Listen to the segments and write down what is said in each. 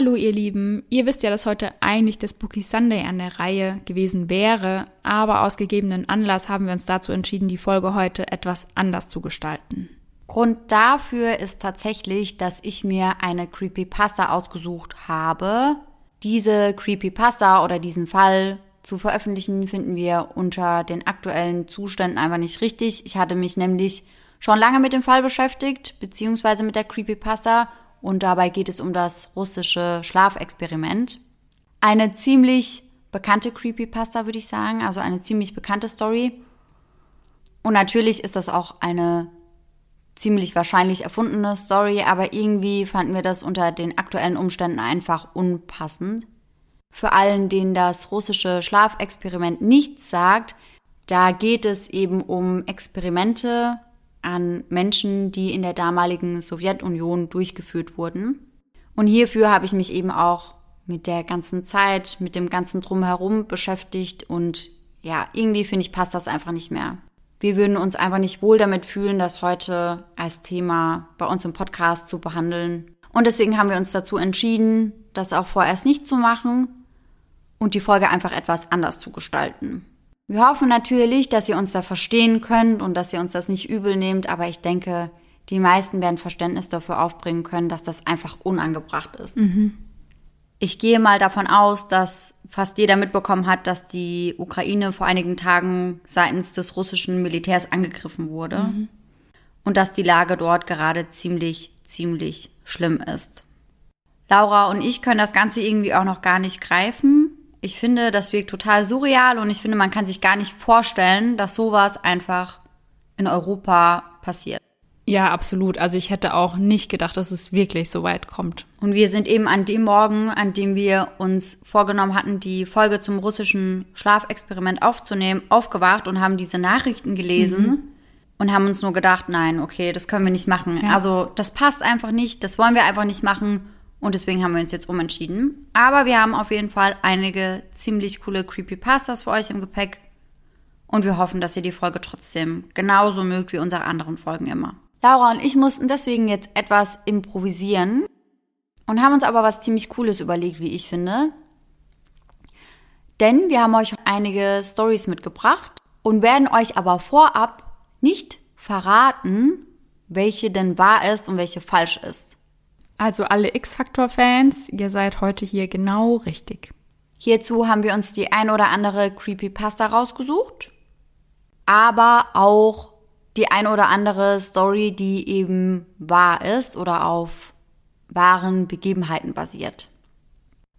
Hallo ihr Lieben, ihr wisst ja, dass heute eigentlich der Spooky Sunday an der Reihe gewesen wäre, aber aus gegebenen Anlass haben wir uns dazu entschieden, die Folge heute etwas anders zu gestalten. Grund dafür ist tatsächlich, dass ich mir eine Creepypasta ausgesucht habe. Diese Creepypasta oder diesen Fall zu veröffentlichen, finden wir unter den aktuellen Zuständen einfach nicht richtig. Ich hatte mich nämlich schon lange mit dem Fall beschäftigt, beziehungsweise mit der Creepypasta und dabei geht es um das russische Schlafexperiment. Eine ziemlich bekannte Creepypasta, würde ich sagen, also eine ziemlich bekannte Story. Und natürlich ist das auch eine ziemlich wahrscheinlich erfundene Story, aber irgendwie fanden wir das unter den aktuellen Umständen einfach unpassend. Für allen, denen das russische Schlafexperiment nichts sagt, da geht es eben um Experimente an Menschen, die in der damaligen Sowjetunion durchgeführt wurden. Und hierfür habe ich mich eben auch mit der ganzen Zeit, mit dem ganzen Drumherum beschäftigt und ja, irgendwie finde ich, passt das einfach nicht mehr. Wir würden uns einfach nicht wohl damit fühlen, das heute als Thema bei uns im Podcast zu behandeln. Und deswegen haben wir uns dazu entschieden, das auch vorerst nicht zu machen und die Folge einfach etwas anders zu gestalten. Wir hoffen natürlich, dass ihr uns da verstehen könnt und dass ihr uns das nicht übel nehmt, aber ich denke, die meisten werden Verständnis dafür aufbringen können, dass das einfach unangebracht ist. Mhm. Ich gehe mal davon aus, dass fast jeder mitbekommen hat, dass die Ukraine vor einigen Tagen seitens des russischen Militärs angegriffen wurde mhm. und dass die Lage dort gerade ziemlich, ziemlich schlimm ist. Laura und ich können das Ganze irgendwie auch noch gar nicht greifen. Ich finde, das wirkt total surreal und ich finde, man kann sich gar nicht vorstellen, dass sowas einfach in Europa passiert. Ja, absolut. Also ich hätte auch nicht gedacht, dass es wirklich so weit kommt. Und wir sind eben an dem Morgen, an dem wir uns vorgenommen hatten, die Folge zum russischen Schlafexperiment aufzunehmen, aufgewacht und haben diese Nachrichten gelesen mhm. und haben uns nur gedacht, nein, okay, das können wir nicht machen. Ja. Also das passt einfach nicht, das wollen wir einfach nicht machen. Und deswegen haben wir uns jetzt umentschieden. Aber wir haben auf jeden Fall einige ziemlich coole Creepypastas für euch im Gepäck. Und wir hoffen, dass ihr die Folge trotzdem genauso mögt wie unsere anderen Folgen immer. Laura und ich mussten deswegen jetzt etwas improvisieren und haben uns aber was ziemlich Cooles überlegt, wie ich finde. Denn wir haben euch einige Stories mitgebracht und werden euch aber vorab nicht verraten, welche denn wahr ist und welche falsch ist. Also alle X-Factor-Fans, ihr seid heute hier genau richtig. Hierzu haben wir uns die ein oder andere Creepypasta rausgesucht, aber auch die ein oder andere Story, die eben wahr ist oder auf wahren Begebenheiten basiert.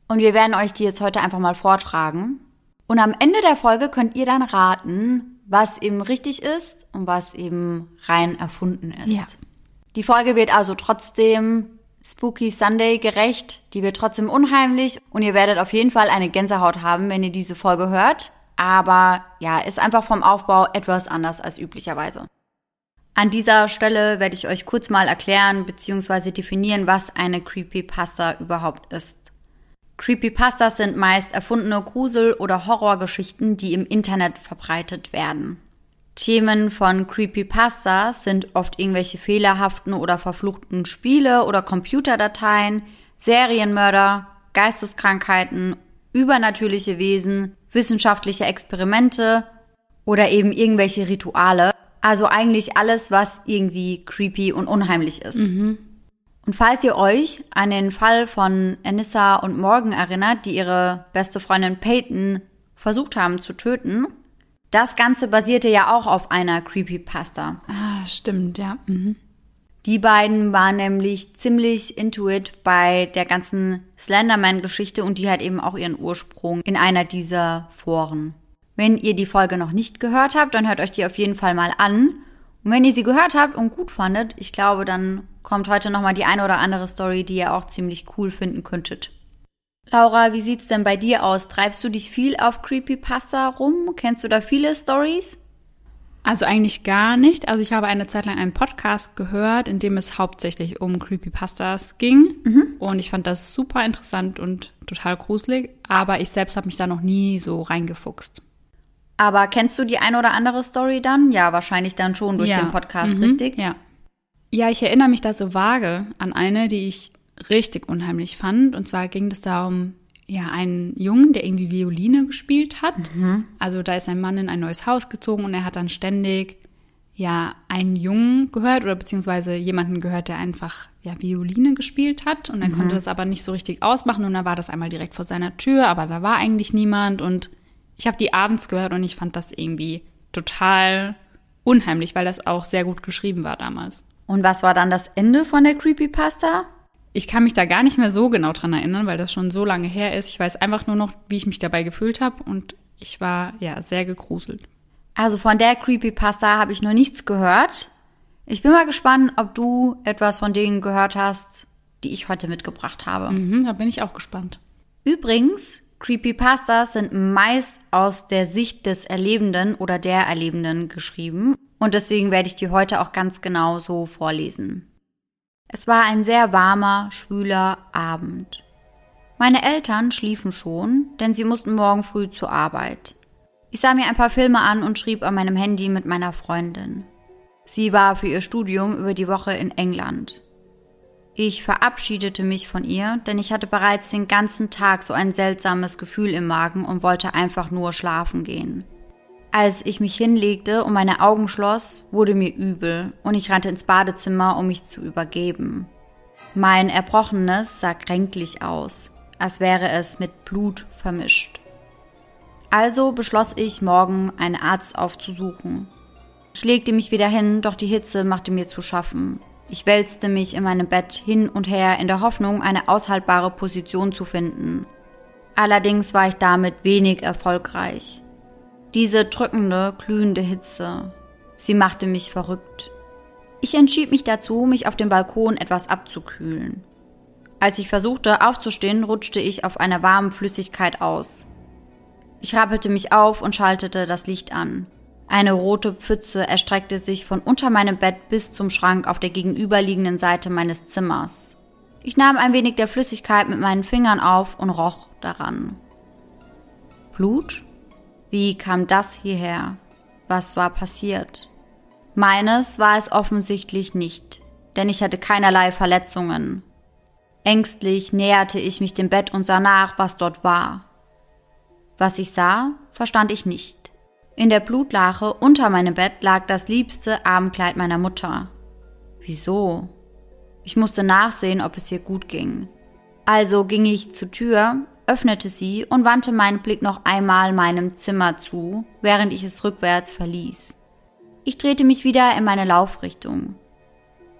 Und wir werden euch die jetzt heute einfach mal vortragen. Und am Ende der Folge könnt ihr dann raten, was eben richtig ist und was eben rein erfunden ist. Ja. Die Folge wird also trotzdem Spooky Sunday gerecht. Die wird trotzdem unheimlich und ihr werdet auf jeden Fall eine Gänsehaut haben, wenn ihr diese Folge hört. Aber ja, ist einfach vom Aufbau etwas anders als üblicherweise. An dieser Stelle werde ich euch kurz mal erklären bzw. definieren, was eine Creepypasta überhaupt ist. Creepypastas sind meist erfundene Grusel- oder Horrorgeschichten, die im Internet verbreitet werden. Themen von Creepypastas sind oft irgendwelche fehlerhaften oder verfluchten Spiele oder Computerdateien, Serienmörder, Geisteskrankheiten, übernatürliche Wesen, wissenschaftliche Experimente oder eben irgendwelche Rituale. Also eigentlich alles, was irgendwie creepy und unheimlich ist. Mhm. Und falls ihr euch an den Fall von Anissa und Morgan erinnert, die ihre beste Freundin Peyton versucht haben zu töten, das Ganze basierte ja auch auf einer Creepypasta. Ah, stimmt, ja. Mhm. Die beiden waren nämlich ziemlich intuit bei der ganzen Slenderman-Geschichte und die hat eben auch ihren Ursprung in einer dieser Foren. Wenn ihr die Folge noch nicht gehört habt, dann hört euch die auf jeden Fall mal an. Und wenn ihr sie gehört habt und gut fandet, ich glaube, dann kommt heute nochmal die eine oder andere Story, die ihr auch ziemlich cool finden könntet. Laura, wie sieht's denn bei dir aus? Treibst du dich viel auf Creepypasta rum? Kennst du da viele Stories? Also eigentlich gar nicht. Also ich habe eine Zeit lang einen Podcast gehört, in dem es hauptsächlich um Creepypastas ging. Mhm. Und ich fand das super interessant und total gruselig. Aber ich selbst habe mich da noch nie so reingefuchst. Aber kennst du die ein oder andere Story dann? Ja, wahrscheinlich dann schon durch ja. den Podcast, mhm. richtig? Ja. Ja, ich erinnere mich da so vage an eine, die ich richtig unheimlich fand. Und zwar ging es da um ja, einen Jungen, der irgendwie Violine gespielt hat. Mhm. Also da ist ein Mann in ein neues Haus gezogen und er hat dann ständig ja einen Jungen gehört oder beziehungsweise jemanden gehört, der einfach ja Violine gespielt hat und er mhm. konnte das aber nicht so richtig ausmachen und dann war das einmal direkt vor seiner Tür, aber da war eigentlich niemand und ich habe die abends gehört und ich fand das irgendwie total unheimlich, weil das auch sehr gut geschrieben war damals. Und was war dann das Ende von der Creepypasta? Ich kann mich da gar nicht mehr so genau dran erinnern, weil das schon so lange her ist. Ich weiß einfach nur noch, wie ich mich dabei gefühlt habe und ich war ja sehr gegruselt. Also von der Creepypasta habe ich noch nichts gehört. Ich bin mal gespannt, ob du etwas von denen gehört hast, die ich heute mitgebracht habe. Mhm, da bin ich auch gespannt. Übrigens, Creepypastas sind meist aus der Sicht des Erlebenden oder der Erlebenden geschrieben und deswegen werde ich die heute auch ganz genau so vorlesen. Es war ein sehr warmer, schwüler Abend. Meine Eltern schliefen schon, denn sie mussten morgen früh zur Arbeit. Ich sah mir ein paar Filme an und schrieb an meinem Handy mit meiner Freundin. Sie war für ihr Studium über die Woche in England. Ich verabschiedete mich von ihr, denn ich hatte bereits den ganzen Tag so ein seltsames Gefühl im Magen und wollte einfach nur schlafen gehen. Als ich mich hinlegte und meine Augen schloss, wurde mir übel und ich rannte ins Badezimmer, um mich zu übergeben. Mein Erbrochenes sah kränklich aus, als wäre es mit Blut vermischt. Also beschloss ich, morgen einen Arzt aufzusuchen. Ich legte mich wieder hin, doch die Hitze machte mir zu schaffen. Ich wälzte mich in meinem Bett hin und her in der Hoffnung, eine aushaltbare Position zu finden. Allerdings war ich damit wenig erfolgreich. Diese drückende, glühende Hitze, sie machte mich verrückt. Ich entschied mich dazu, mich auf dem Balkon etwas abzukühlen. Als ich versuchte aufzustehen, rutschte ich auf einer warmen Flüssigkeit aus. Ich rappelte mich auf und schaltete das Licht an. Eine rote Pfütze erstreckte sich von unter meinem Bett bis zum Schrank auf der gegenüberliegenden Seite meines Zimmers. Ich nahm ein wenig der Flüssigkeit mit meinen Fingern auf und roch daran. Blut? Wie kam das hierher? Was war passiert? Meines war es offensichtlich nicht, denn ich hatte keinerlei Verletzungen. Ängstlich näherte ich mich dem Bett und sah nach, was dort war. Was ich sah, verstand ich nicht. In der Blutlache unter meinem Bett lag das liebste Abendkleid meiner Mutter. Wieso? Ich musste nachsehen, ob es ihr gut ging. Also ging ich zur Tür, öffnete sie und wandte meinen Blick noch einmal meinem Zimmer zu, während ich es rückwärts verließ. Ich drehte mich wieder in meine Laufrichtung.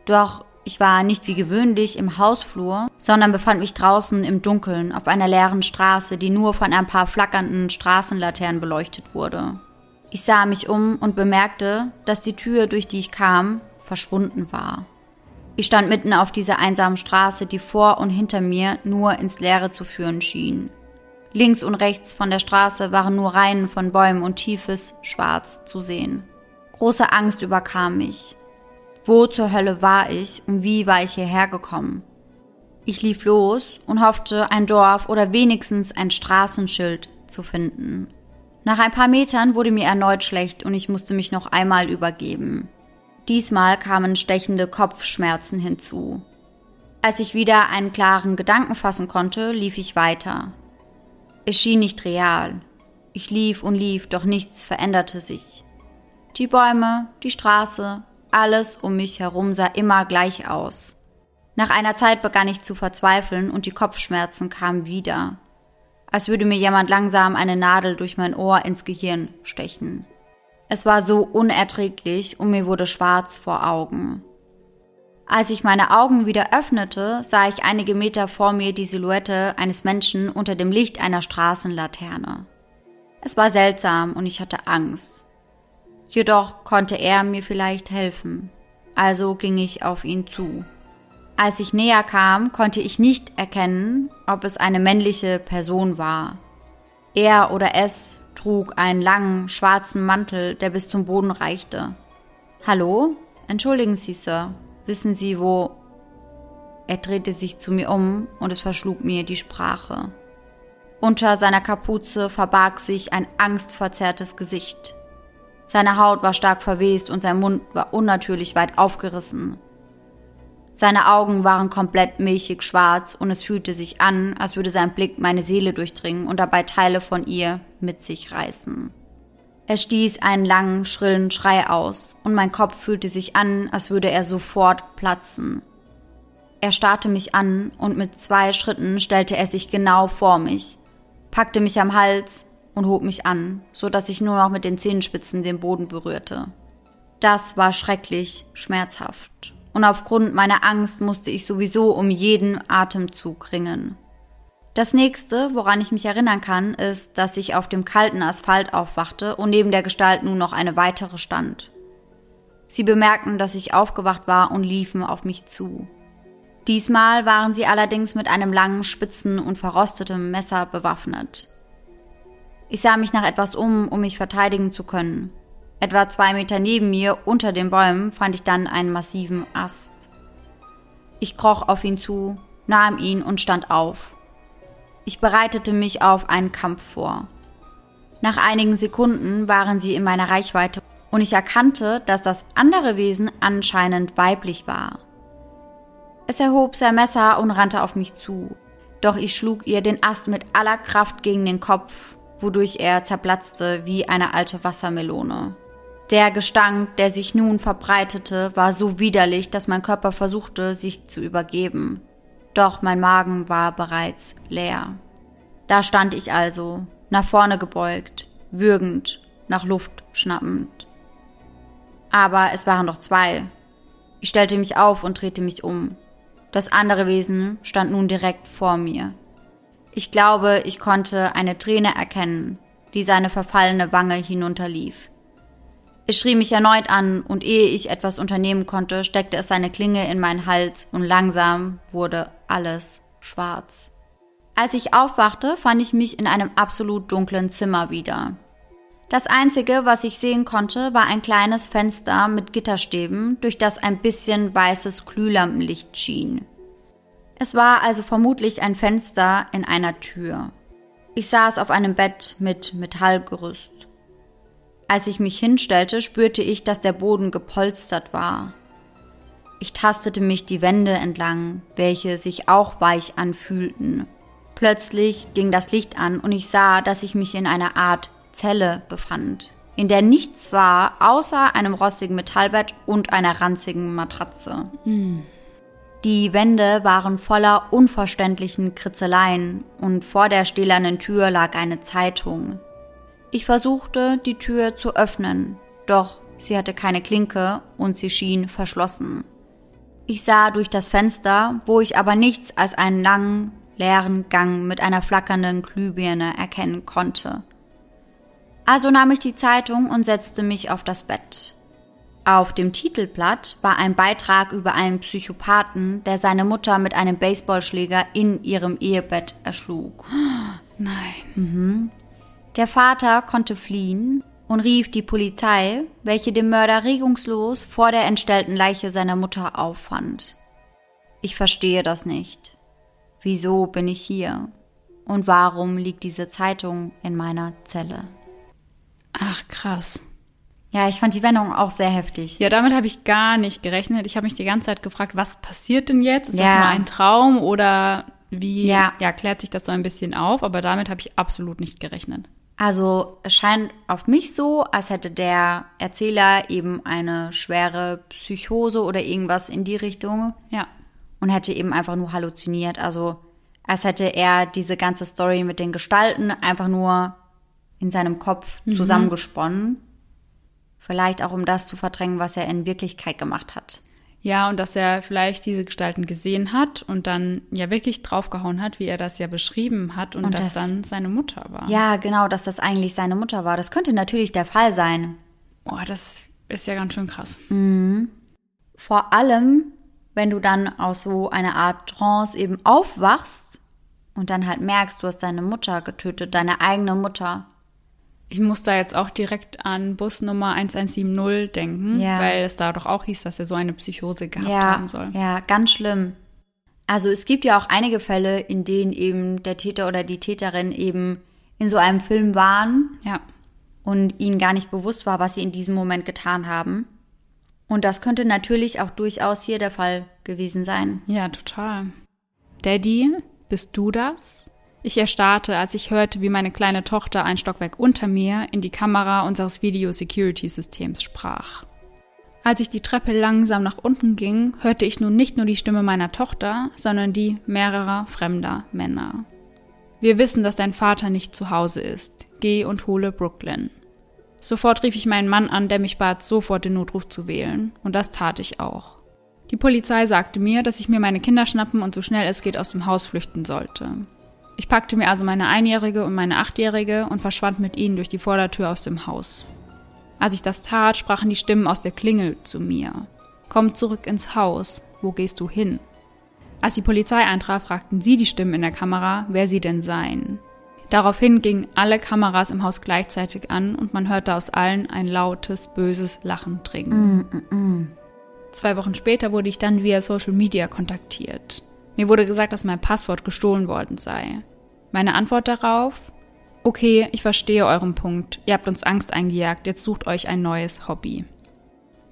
Doch ich war nicht wie gewöhnlich im Hausflur, sondern befand mich draußen im Dunkeln auf einer leeren Straße, die nur von ein paar flackernden Straßenlaternen beleuchtet wurde. Ich sah mich um und bemerkte, dass die Tür, durch die ich kam, verschwunden war. Ich stand mitten auf dieser einsamen Straße, die vor und hinter mir nur ins Leere zu führen schien. Links und rechts von der Straße waren nur Reihen von Bäumen und tiefes Schwarz zu sehen. Große Angst überkam mich. Wo zur Hölle war ich und wie war ich hierher gekommen? Ich lief los und hoffte, ein Dorf oder wenigstens ein Straßenschild zu finden. Nach ein paar Metern wurde mir erneut schlecht und ich musste mich noch einmal übergeben. Diesmal kamen stechende Kopfschmerzen hinzu. Als ich wieder einen klaren Gedanken fassen konnte, lief ich weiter. Es schien nicht real. Ich lief und lief, doch nichts veränderte sich. Die Bäume, die Straße, alles um mich herum sah immer gleich aus. Nach einer Zeit begann ich zu verzweifeln und die Kopfschmerzen kamen wieder, als würde mir jemand langsam eine Nadel durch mein Ohr ins Gehirn stechen. Es war so unerträglich und mir wurde schwarz vor Augen. Als ich meine Augen wieder öffnete, sah ich einige Meter vor mir die Silhouette eines Menschen unter dem Licht einer Straßenlaterne. Es war seltsam und ich hatte Angst. Jedoch konnte er mir vielleicht helfen. Also ging ich auf ihn zu. Als ich näher kam, konnte ich nicht erkennen, ob es eine männliche Person war. Er oder es trug einen langen, schwarzen Mantel, der bis zum Boden reichte. Hallo? Entschuldigen Sie, Sir. Wissen Sie, wo... Er drehte sich zu mir um und es verschlug mir die Sprache. Unter seiner Kapuze verbarg sich ein angstverzerrtes Gesicht. Seine Haut war stark verwest und sein Mund war unnatürlich weit aufgerissen. Seine Augen waren komplett milchig schwarz und es fühlte sich an, als würde sein Blick meine Seele durchdringen und dabei Teile von ihr mit sich reißen. Er stieß einen langen, schrillen Schrei aus und mein Kopf fühlte sich an, als würde er sofort platzen. Er starrte mich an und mit zwei Schritten stellte er sich genau vor mich, packte mich am Hals und hob mich an, so dass ich nur noch mit den Zehenspitzen den Boden berührte. Das war schrecklich schmerzhaft und aufgrund meiner Angst musste ich sowieso um jeden Atemzug ringen. Das nächste, woran ich mich erinnern kann, ist, dass ich auf dem kalten Asphalt aufwachte und neben der Gestalt nun noch eine weitere stand. Sie bemerkten, dass ich aufgewacht war und liefen auf mich zu. Diesmal waren sie allerdings mit einem langen, spitzen und verrostetem Messer bewaffnet. Ich sah mich nach etwas um, um mich verteidigen zu können. Etwa zwei Meter neben mir, unter den Bäumen, fand ich dann einen massiven Ast. Ich kroch auf ihn zu, nahm ihn und stand auf. Ich bereitete mich auf einen Kampf vor. Nach einigen Sekunden waren sie in meiner Reichweite und ich erkannte, dass das andere Wesen anscheinend weiblich war. Es erhob sein Messer und rannte auf mich zu, doch ich schlug ihr den Ast mit aller Kraft gegen den Kopf, wodurch er zerplatzte wie eine alte Wassermelone. Der Gestank, der sich nun verbreitete, war so widerlich, dass mein Körper versuchte, sich zu übergeben. Doch mein Magen war bereits leer. Da stand ich also, nach vorne gebeugt, würgend, nach Luft schnappend. Aber es waren doch zwei. Ich stellte mich auf und drehte mich um. Das andere Wesen stand nun direkt vor mir. Ich glaube, ich konnte eine Träne erkennen, die seine verfallene Wange hinunterlief. Es schrie mich erneut an, und ehe ich etwas unternehmen konnte, steckte es seine Klinge in meinen Hals und langsam wurde alles schwarz. Als ich aufwachte, fand ich mich in einem absolut dunklen Zimmer wieder. Das Einzige, was ich sehen konnte, war ein kleines Fenster mit Gitterstäben, durch das ein bisschen weißes Glühlampenlicht schien. Es war also vermutlich ein Fenster in einer Tür. Ich saß auf einem Bett mit Metallgerüst. Als ich mich hinstellte, spürte ich, dass der Boden gepolstert war. Ich tastete mich die Wände entlang, welche sich auch weich anfühlten. Plötzlich ging das Licht an und ich sah, dass ich mich in einer Art Zelle befand, in der nichts war außer einem rostigen Metallbett und einer ranzigen Matratze. Hm. Die Wände waren voller unverständlichen Kritzeleien und vor der stählernen Tür lag eine Zeitung. Ich versuchte, die Tür zu öffnen, doch sie hatte keine Klinke und sie schien verschlossen. Ich sah durch das Fenster, wo ich aber nichts als einen langen, leeren Gang mit einer flackernden Glühbirne erkennen konnte. Also nahm ich die Zeitung und setzte mich auf das Bett. Auf dem Titelblatt war ein Beitrag über einen Psychopathen, der seine Mutter mit einem Baseballschläger in ihrem Ehebett erschlug. Nein. Mhm. Der Vater konnte fliehen und rief die Polizei, welche den Mörder regungslos vor der entstellten Leiche seiner Mutter auffand. Ich verstehe das nicht. Wieso bin ich hier? Und warum liegt diese Zeitung in meiner Zelle? Ach, krass. Ja, ich fand die Wendung auch sehr heftig. Ja, damit habe ich gar nicht gerechnet. Ich habe mich die ganze Zeit gefragt, was passiert denn jetzt? Ist ja. das nur ein Traum oder wie ja. ja, klärt sich das so ein bisschen auf? Aber damit habe ich absolut nicht gerechnet. Also es scheint auf mich so, als hätte der Erzähler eben eine schwere Psychose oder irgendwas in die Richtung. Ja. Und hätte eben einfach nur halluziniert. Also als hätte er diese ganze Story mit den Gestalten einfach nur in seinem Kopf mhm. zusammengesponnen. Vielleicht auch, um das zu verdrängen, was er in Wirklichkeit gemacht hat. Ja, und dass er vielleicht diese Gestalten gesehen hat und dann ja wirklich draufgehauen hat, wie er das ja beschrieben hat und, und das, das dann seine Mutter war. Ja, genau, dass das eigentlich seine Mutter war. Das könnte natürlich der Fall sein. Boah, das ist ja ganz schön krass. Mhm. Vor allem, wenn du dann aus so einer Art Trance eben aufwachst und dann halt merkst, du hast deine Mutter getötet, deine eigene Mutter. Ich muss da jetzt auch direkt an Busnummer 1170 denken, ja. weil es da doch auch hieß, dass er so eine Psychose gehabt ja, haben soll. Ja, ganz schlimm. Also es gibt ja auch einige Fälle, in denen eben der Täter oder die Täterin eben in so einem Film waren ja. und ihnen gar nicht bewusst war, was sie in diesem Moment getan haben. Und das könnte natürlich auch durchaus hier der Fall gewesen sein. Ja, total. Daddy, bist du das? Ich erstarrte, als ich hörte, wie meine kleine Tochter ein Stockwerk unter mir in die Kamera unseres Video-Security-Systems sprach. Als ich die Treppe langsam nach unten ging, hörte ich nun nicht nur die Stimme meiner Tochter, sondern die mehrerer fremder Männer. Wir wissen, dass dein Vater nicht zu Hause ist. Geh und hole Brooklyn. Sofort rief ich meinen Mann an, der mich bat, sofort den Notruf zu wählen, und das tat ich auch. Die Polizei sagte mir, dass ich mir meine Kinder schnappen und so schnell es geht aus dem Haus flüchten sollte. Ich packte mir also meine Einjährige und meine Achtjährige und verschwand mit ihnen durch die Vordertür aus dem Haus. Als ich das tat, sprachen die Stimmen aus der Klingel zu mir. Komm zurück ins Haus. Wo gehst du hin? Als die Polizei eintraf, fragten sie die Stimmen in der Kamera, wer sie denn seien. Daraufhin gingen alle Kameras im Haus gleichzeitig an und man hörte aus allen ein lautes, böses Lachen dringen. Mm, mm, mm. Zwei Wochen später wurde ich dann via Social Media kontaktiert. Mir wurde gesagt, dass mein Passwort gestohlen worden sei. Meine Antwort darauf? Okay, ich verstehe euren Punkt. Ihr habt uns Angst eingejagt, jetzt sucht euch ein neues Hobby.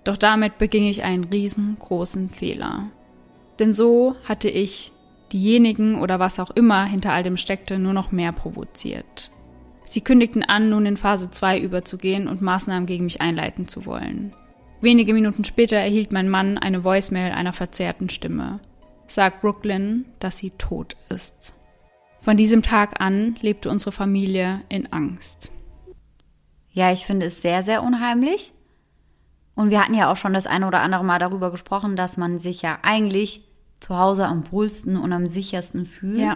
Doch damit beging ich einen riesengroßen Fehler. Denn so hatte ich diejenigen oder was auch immer hinter all dem steckte nur noch mehr provoziert. Sie kündigten an, nun in Phase 2 überzugehen und Maßnahmen gegen mich einleiten zu wollen. Wenige Minuten später erhielt mein Mann eine Voicemail einer verzerrten Stimme. Sag Brooklyn, dass sie tot ist. Von diesem Tag an lebte unsere Familie in Angst. Ja, ich finde es sehr, sehr unheimlich. Und wir hatten ja auch schon das eine oder andere Mal darüber gesprochen, dass man sich ja eigentlich zu Hause am wohlsten und am sichersten fühlt. Ja.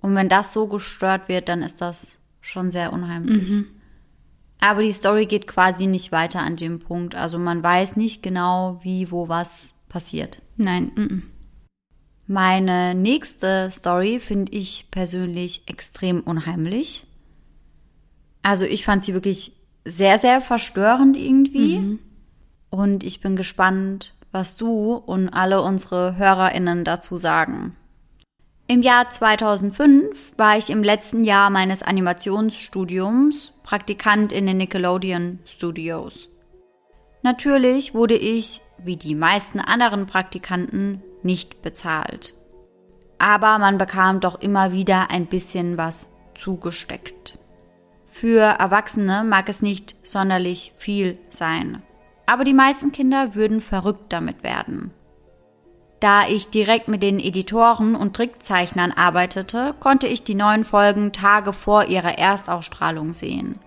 Und wenn das so gestört wird, dann ist das schon sehr unheimlich. Mhm. Aber die Story geht quasi nicht weiter an dem Punkt. Also man weiß nicht genau, wie, wo, was passiert. Nein. Mhm. Meine nächste Story finde ich persönlich extrem unheimlich. Also ich fand sie wirklich sehr, sehr verstörend irgendwie. Mhm. Und ich bin gespannt, was du und alle unsere Hörerinnen dazu sagen. Im Jahr 2005 war ich im letzten Jahr meines Animationsstudiums Praktikant in den Nickelodeon Studios. Natürlich wurde ich, wie die meisten anderen Praktikanten, nicht bezahlt. Aber man bekam doch immer wieder ein bisschen was zugesteckt. Für Erwachsene mag es nicht sonderlich viel sein. Aber die meisten Kinder würden verrückt damit werden. Da ich direkt mit den Editoren und Trickzeichnern arbeitete, konnte ich die neuen Folgen Tage vor ihrer Erstausstrahlung sehen.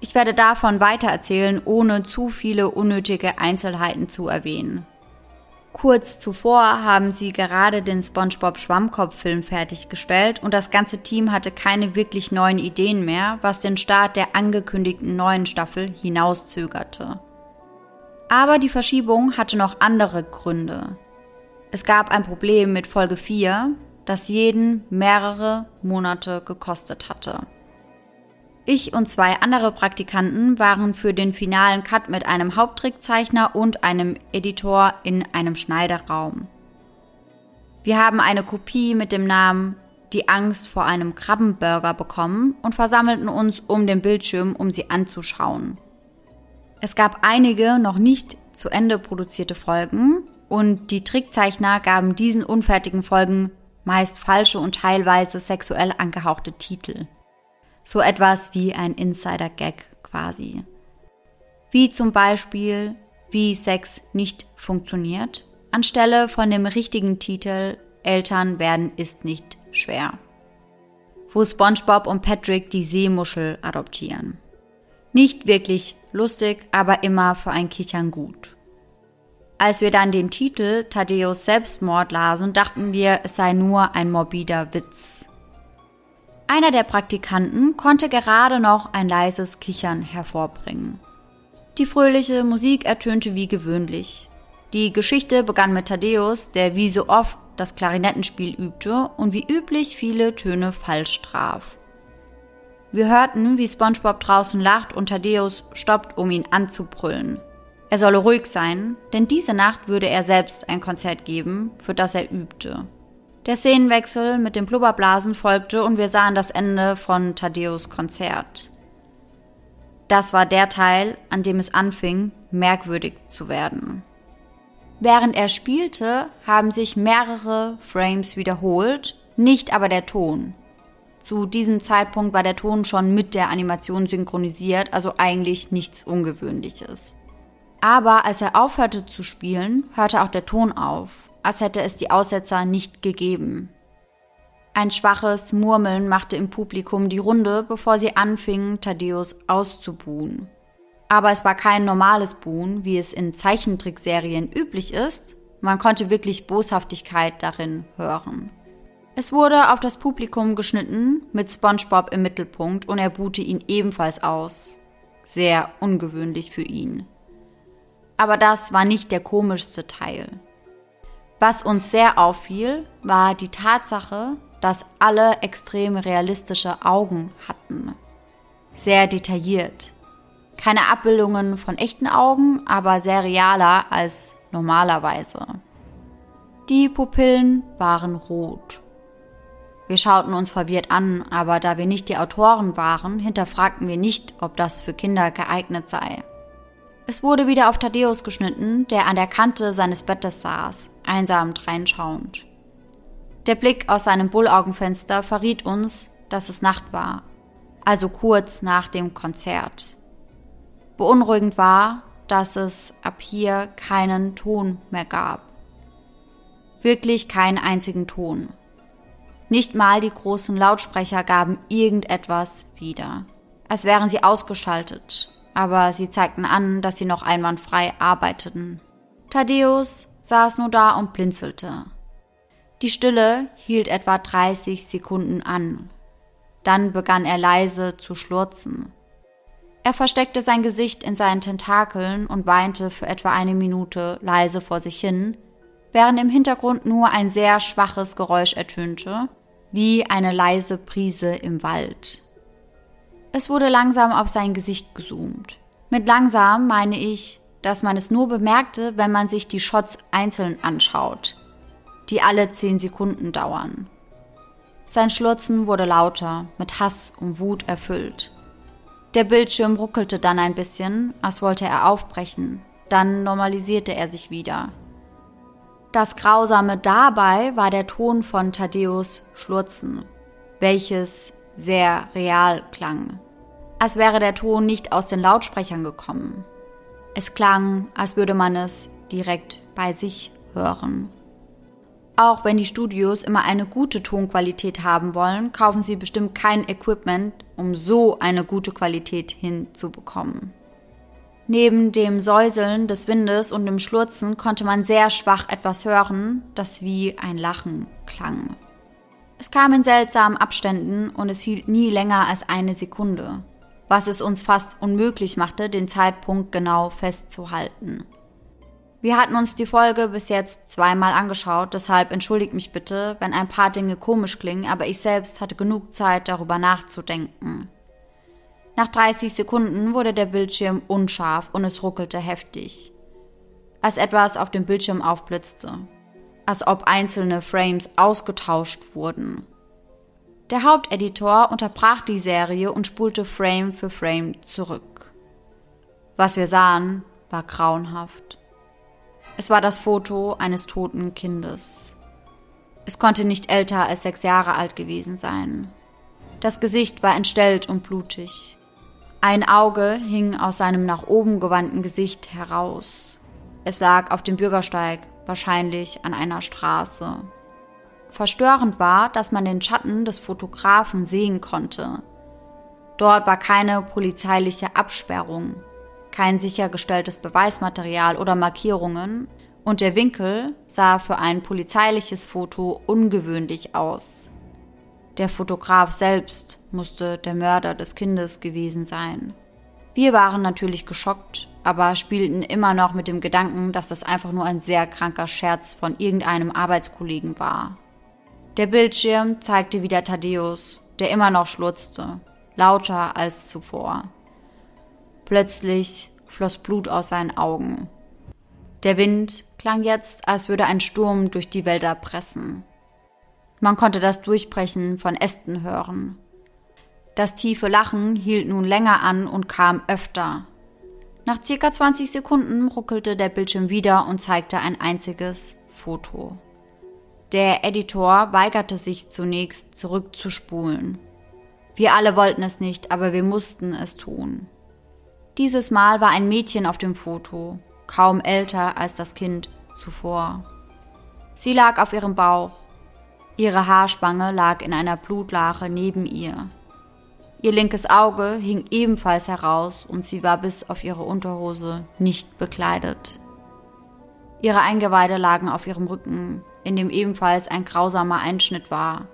Ich werde davon weitererzählen, ohne zu viele unnötige Einzelheiten zu erwähnen. Kurz zuvor haben sie gerade den SpongeBob Schwammkopf-Film fertiggestellt und das ganze Team hatte keine wirklich neuen Ideen mehr, was den Start der angekündigten neuen Staffel hinauszögerte. Aber die Verschiebung hatte noch andere Gründe. Es gab ein Problem mit Folge 4, das jeden mehrere Monate gekostet hatte. Ich und zwei andere Praktikanten waren für den finalen Cut mit einem Haupttrickzeichner und einem Editor in einem Schneiderraum. Wir haben eine Kopie mit dem Namen Die Angst vor einem Krabbenburger bekommen und versammelten uns um den Bildschirm, um sie anzuschauen. Es gab einige noch nicht zu Ende produzierte Folgen und die Trickzeichner gaben diesen unfertigen Folgen meist falsche und teilweise sexuell angehauchte Titel. So etwas wie ein Insider-Gag quasi. Wie zum Beispiel, wie Sex nicht funktioniert, anstelle von dem richtigen Titel Eltern werden ist nicht schwer. Wo SpongeBob und Patrick die Seemuschel adoptieren. Nicht wirklich lustig, aber immer für ein Kichern gut. Als wir dann den Titel Thaddeus Selbstmord lasen, dachten wir, es sei nur ein morbider Witz. Einer der Praktikanten konnte gerade noch ein leises Kichern hervorbringen. Die fröhliche Musik ertönte wie gewöhnlich. Die Geschichte begann mit Thaddeus, der wie so oft das Klarinettenspiel übte und wie üblich viele Töne falsch traf. Wir hörten, wie SpongeBob draußen lacht und Thaddeus stoppt, um ihn anzubrüllen. Er solle ruhig sein, denn diese Nacht würde er selbst ein Konzert geben, für das er übte. Der Szenenwechsel mit den Blubberblasen folgte und wir sahen das Ende von Thaddeus Konzert. Das war der Teil, an dem es anfing, merkwürdig zu werden. Während er spielte, haben sich mehrere Frames wiederholt, nicht aber der Ton. Zu diesem Zeitpunkt war der Ton schon mit der Animation synchronisiert, also eigentlich nichts Ungewöhnliches. Aber als er aufhörte zu spielen, hörte auch der Ton auf, als hätte es die Aussetzer nicht gegeben. Ein schwaches Murmeln machte im Publikum die Runde, bevor sie anfingen, Thaddeus auszubuhen. Aber es war kein normales Buhen, wie es in Zeichentrickserien üblich ist. Man konnte wirklich Boshaftigkeit darin hören. Es wurde auf das Publikum geschnitten, mit SpongeBob im Mittelpunkt, und er buhte ihn ebenfalls aus. Sehr ungewöhnlich für ihn. Aber das war nicht der komischste Teil. Was uns sehr auffiel, war die Tatsache, dass alle extrem realistische Augen hatten. Sehr detailliert. Keine Abbildungen von echten Augen, aber sehr realer als normalerweise. Die Pupillen waren rot. Wir schauten uns verwirrt an, aber da wir nicht die Autoren waren, hinterfragten wir nicht, ob das für Kinder geeignet sei. Es wurde wieder auf Thaddeus geschnitten, der an der Kante seines Bettes saß, einsam dreinschauend. Der Blick aus seinem Bullaugenfenster verriet uns, dass es Nacht war, also kurz nach dem Konzert. Beunruhigend war, dass es ab hier keinen Ton mehr gab. Wirklich keinen einzigen Ton. Nicht mal die großen Lautsprecher gaben irgendetwas wieder, als wären sie ausgeschaltet, aber sie zeigten an, dass sie noch einwandfrei arbeiteten. Thaddeus saß nur da und blinzelte. Die Stille hielt etwa 30 Sekunden an. Dann begann er leise zu schlurzen. Er versteckte sein Gesicht in seinen Tentakeln und weinte für etwa eine Minute leise vor sich hin, während im Hintergrund nur ein sehr schwaches Geräusch ertönte, wie eine leise Brise im Wald. Es wurde langsam auf sein Gesicht gezoomt. Mit langsam meine ich, dass man es nur bemerkte, wenn man sich die Shots einzeln anschaut, die alle zehn Sekunden dauern. Sein Schlurzen wurde lauter, mit Hass und Wut erfüllt. Der Bildschirm ruckelte dann ein bisschen, als wollte er aufbrechen. Dann normalisierte er sich wieder. Das Grausame dabei war der Ton von Thaddeus Schlurzen, welches sehr real klang. Als wäre der Ton nicht aus den Lautsprechern gekommen. Es klang, als würde man es direkt bei sich hören. Auch wenn die Studios immer eine gute Tonqualität haben wollen, kaufen sie bestimmt kein Equipment, um so eine gute Qualität hinzubekommen. Neben dem Säuseln des Windes und dem Schlurzen konnte man sehr schwach etwas hören, das wie ein Lachen klang. Es kam in seltsamen Abständen und es hielt nie länger als eine Sekunde, was es uns fast unmöglich machte, den Zeitpunkt genau festzuhalten. Wir hatten uns die Folge bis jetzt zweimal angeschaut, deshalb entschuldigt mich bitte, wenn ein paar Dinge komisch klingen, aber ich selbst hatte genug Zeit, darüber nachzudenken. Nach 30 Sekunden wurde der Bildschirm unscharf und es ruckelte heftig. Als etwas auf dem Bildschirm aufblitzte. Als ob einzelne Frames ausgetauscht wurden. Der Haupteditor unterbrach die Serie und spulte Frame für Frame zurück. Was wir sahen, war grauenhaft. Es war das Foto eines toten Kindes. Es konnte nicht älter als sechs Jahre alt gewesen sein. Das Gesicht war entstellt und blutig. Ein Auge hing aus seinem nach oben gewandten Gesicht heraus. Es lag auf dem Bürgersteig, wahrscheinlich an einer Straße. Verstörend war, dass man den Schatten des Fotografen sehen konnte. Dort war keine polizeiliche Absperrung kein sichergestelltes Beweismaterial oder Markierungen und der Winkel sah für ein polizeiliches Foto ungewöhnlich aus. Der Fotograf selbst musste der Mörder des Kindes gewesen sein. Wir waren natürlich geschockt, aber spielten immer noch mit dem Gedanken, dass das einfach nur ein sehr kranker Scherz von irgendeinem Arbeitskollegen war. Der Bildschirm zeigte wieder Thaddeus, der immer noch schlutzte, lauter als zuvor. Plötzlich floss Blut aus seinen Augen. Der Wind klang jetzt, als würde ein Sturm durch die Wälder pressen. Man konnte das Durchbrechen von Ästen hören. Das tiefe Lachen hielt nun länger an und kam öfter. Nach circa 20 Sekunden ruckelte der Bildschirm wieder und zeigte ein einziges Foto. Der Editor weigerte sich zunächst zurückzuspulen. Wir alle wollten es nicht, aber wir mussten es tun. Dieses Mal war ein Mädchen auf dem Foto, kaum älter als das Kind zuvor. Sie lag auf ihrem Bauch. Ihre Haarspange lag in einer Blutlache neben ihr. Ihr linkes Auge hing ebenfalls heraus und sie war bis auf ihre Unterhose nicht bekleidet. Ihre Eingeweide lagen auf ihrem Rücken, in dem ebenfalls ein grausamer Einschnitt war.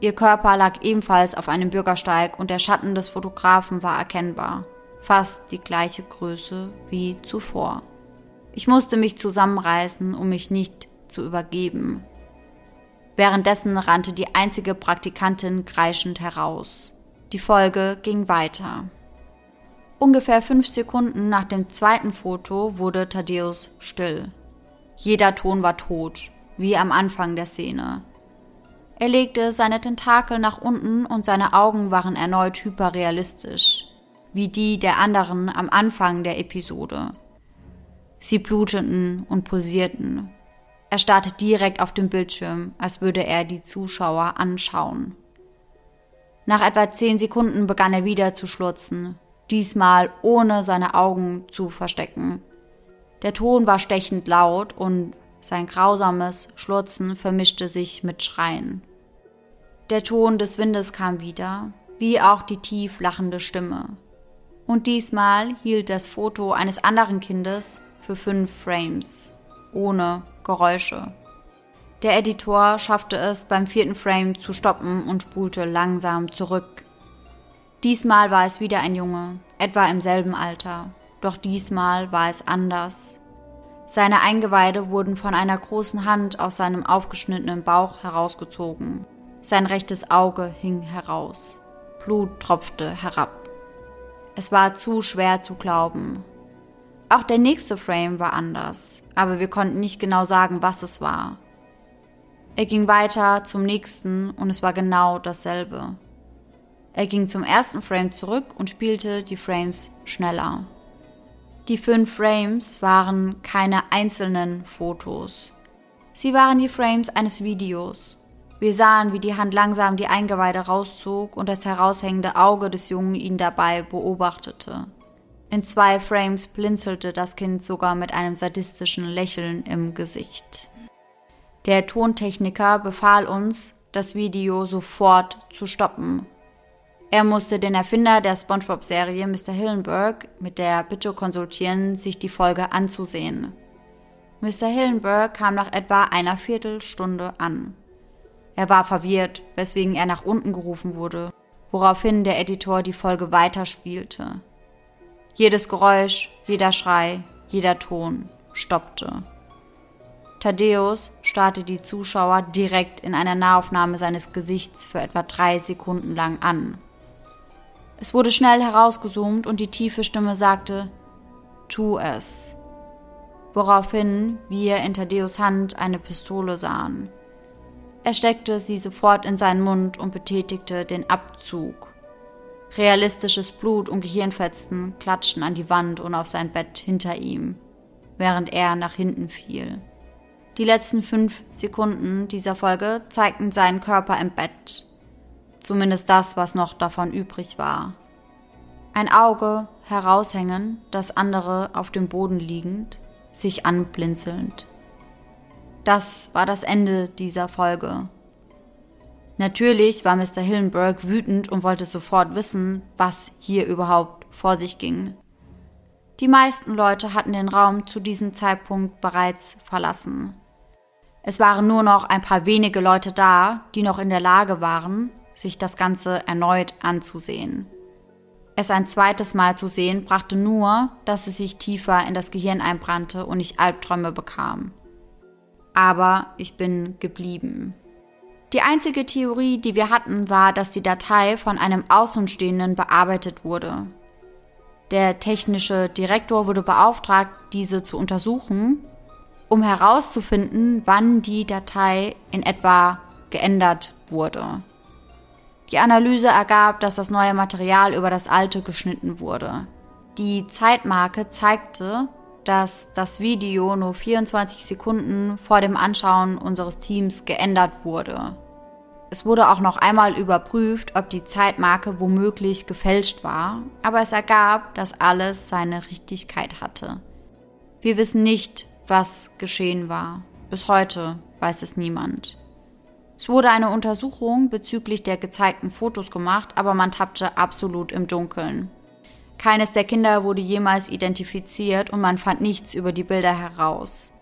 Ihr Körper lag ebenfalls auf einem Bürgersteig und der Schatten des Fotografen war erkennbar, fast die gleiche Größe wie zuvor. Ich musste mich zusammenreißen, um mich nicht zu übergeben. Währenddessen rannte die einzige Praktikantin kreischend heraus. Die Folge ging weiter. Ungefähr fünf Sekunden nach dem zweiten Foto wurde Thaddeus still. Jeder Ton war tot, wie am Anfang der Szene. Er legte seine Tentakel nach unten und seine Augen waren erneut hyperrealistisch, wie die der anderen am Anfang der Episode. Sie bluteten und pulsierten. Er starrte direkt auf den Bildschirm, als würde er die Zuschauer anschauen. Nach etwa zehn Sekunden begann er wieder zu schlutzen, diesmal ohne seine Augen zu verstecken. Der Ton war stechend laut und sein grausames Schlutzen vermischte sich mit Schreien. Der Ton des Windes kam wieder, wie auch die tief lachende Stimme. Und diesmal hielt das Foto eines anderen Kindes für fünf Frames, ohne Geräusche. Der Editor schaffte es beim vierten Frame zu stoppen und spulte langsam zurück. Diesmal war es wieder ein Junge, etwa im selben Alter, doch diesmal war es anders. Seine Eingeweide wurden von einer großen Hand aus seinem aufgeschnittenen Bauch herausgezogen. Sein rechtes Auge hing heraus. Blut tropfte herab. Es war zu schwer zu glauben. Auch der nächste Frame war anders, aber wir konnten nicht genau sagen, was es war. Er ging weiter zum nächsten und es war genau dasselbe. Er ging zum ersten Frame zurück und spielte die Frames schneller. Die fünf Frames waren keine einzelnen Fotos. Sie waren die Frames eines Videos. Wir sahen, wie die Hand langsam die Eingeweide rauszog und das heraushängende Auge des Jungen ihn dabei beobachtete. In zwei Frames blinzelte das Kind sogar mit einem sadistischen Lächeln im Gesicht. Der Tontechniker befahl uns, das Video sofort zu stoppen. Er musste den Erfinder der SpongeBob-Serie, Mr. Hillenberg, mit der Bitte konsultieren, sich die Folge anzusehen. Mr. Hillenberg kam nach etwa einer Viertelstunde an. Er war verwirrt, weswegen er nach unten gerufen wurde, woraufhin der Editor die Folge weiterspielte. Jedes Geräusch, jeder Schrei, jeder Ton stoppte. Thaddeus starrte die Zuschauer direkt in einer Nahaufnahme seines Gesichts für etwa drei Sekunden lang an. Es wurde schnell herausgezoomt und die tiefe Stimme sagte, Tu es. Woraufhin wir in Thaddeus Hand eine Pistole sahen. Er steckte sie sofort in seinen Mund und betätigte den Abzug. Realistisches Blut und Gehirnfetzen klatschten an die Wand und auf sein Bett hinter ihm, während er nach hinten fiel. Die letzten fünf Sekunden dieser Folge zeigten seinen Körper im Bett. Zumindest das, was noch davon übrig war. Ein Auge heraushängen, das andere auf dem Boden liegend, sich anblinzelnd. Das war das Ende dieser Folge. Natürlich war Mr. Hillenberg wütend und wollte sofort wissen, was hier überhaupt vor sich ging. Die meisten Leute hatten den Raum zu diesem Zeitpunkt bereits verlassen. Es waren nur noch ein paar wenige Leute da, die noch in der Lage waren, sich das Ganze erneut anzusehen. Es ein zweites Mal zu sehen, brachte nur, dass es sich tiefer in das Gehirn einbrannte und ich Albträume bekam. Aber ich bin geblieben. Die einzige Theorie, die wir hatten, war, dass die Datei von einem Außenstehenden bearbeitet wurde. Der technische Direktor wurde beauftragt, diese zu untersuchen um herauszufinden, wann die Datei in etwa geändert wurde. Die Analyse ergab, dass das neue Material über das alte geschnitten wurde. Die Zeitmarke zeigte, dass das Video nur 24 Sekunden vor dem Anschauen unseres Teams geändert wurde. Es wurde auch noch einmal überprüft, ob die Zeitmarke womöglich gefälscht war, aber es ergab, dass alles seine Richtigkeit hatte. Wir wissen nicht, was geschehen war. Bis heute weiß es niemand. Es wurde eine Untersuchung bezüglich der gezeigten Fotos gemacht, aber man tappte absolut im Dunkeln. Keines der Kinder wurde jemals identifiziert und man fand nichts über die Bilder heraus.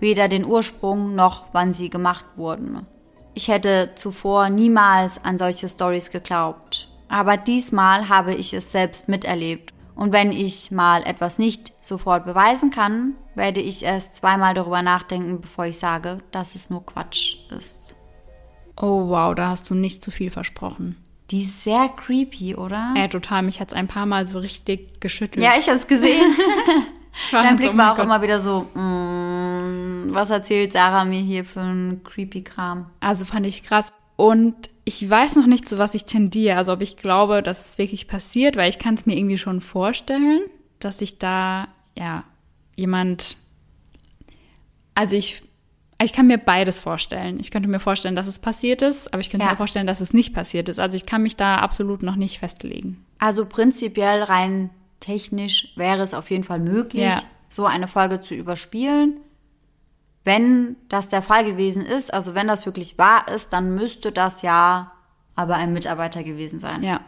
Weder den Ursprung noch wann sie gemacht wurden. Ich hätte zuvor niemals an solche Stories geglaubt. Aber diesmal habe ich es selbst miterlebt. Und wenn ich mal etwas nicht sofort beweisen kann, werde ich erst zweimal darüber nachdenken, bevor ich sage, dass es nur Quatsch ist. Oh wow, da hast du nicht zu viel versprochen. Die ist sehr creepy, oder? Ja, total. Mich hat es ein paar Mal so richtig geschüttelt. Ja, ich habe es gesehen. Dein Blick oh war auch Gott. immer wieder so, mm, was erzählt Sarah mir hier für einen creepy Kram? Also fand ich krass. Und ich weiß noch nicht, zu was ich tendiere. Also ob ich glaube, dass es wirklich passiert, weil ich kann es mir irgendwie schon vorstellen, dass sich da, ja, jemand. Also ich. Ich kann mir beides vorstellen. Ich könnte mir vorstellen, dass es passiert ist, aber ich könnte Ja. mir vorstellen, dass es nicht passiert ist. Also ich kann mich da absolut noch nicht festlegen. Also prinzipiell rein technisch wäre es auf jeden Fall möglich, Ja. so eine Folge zu überspielen. Wenn das der Fall gewesen ist, also wenn das wirklich wahr ist, dann müsste das ja aber ein Mitarbeiter gewesen sein. Ja.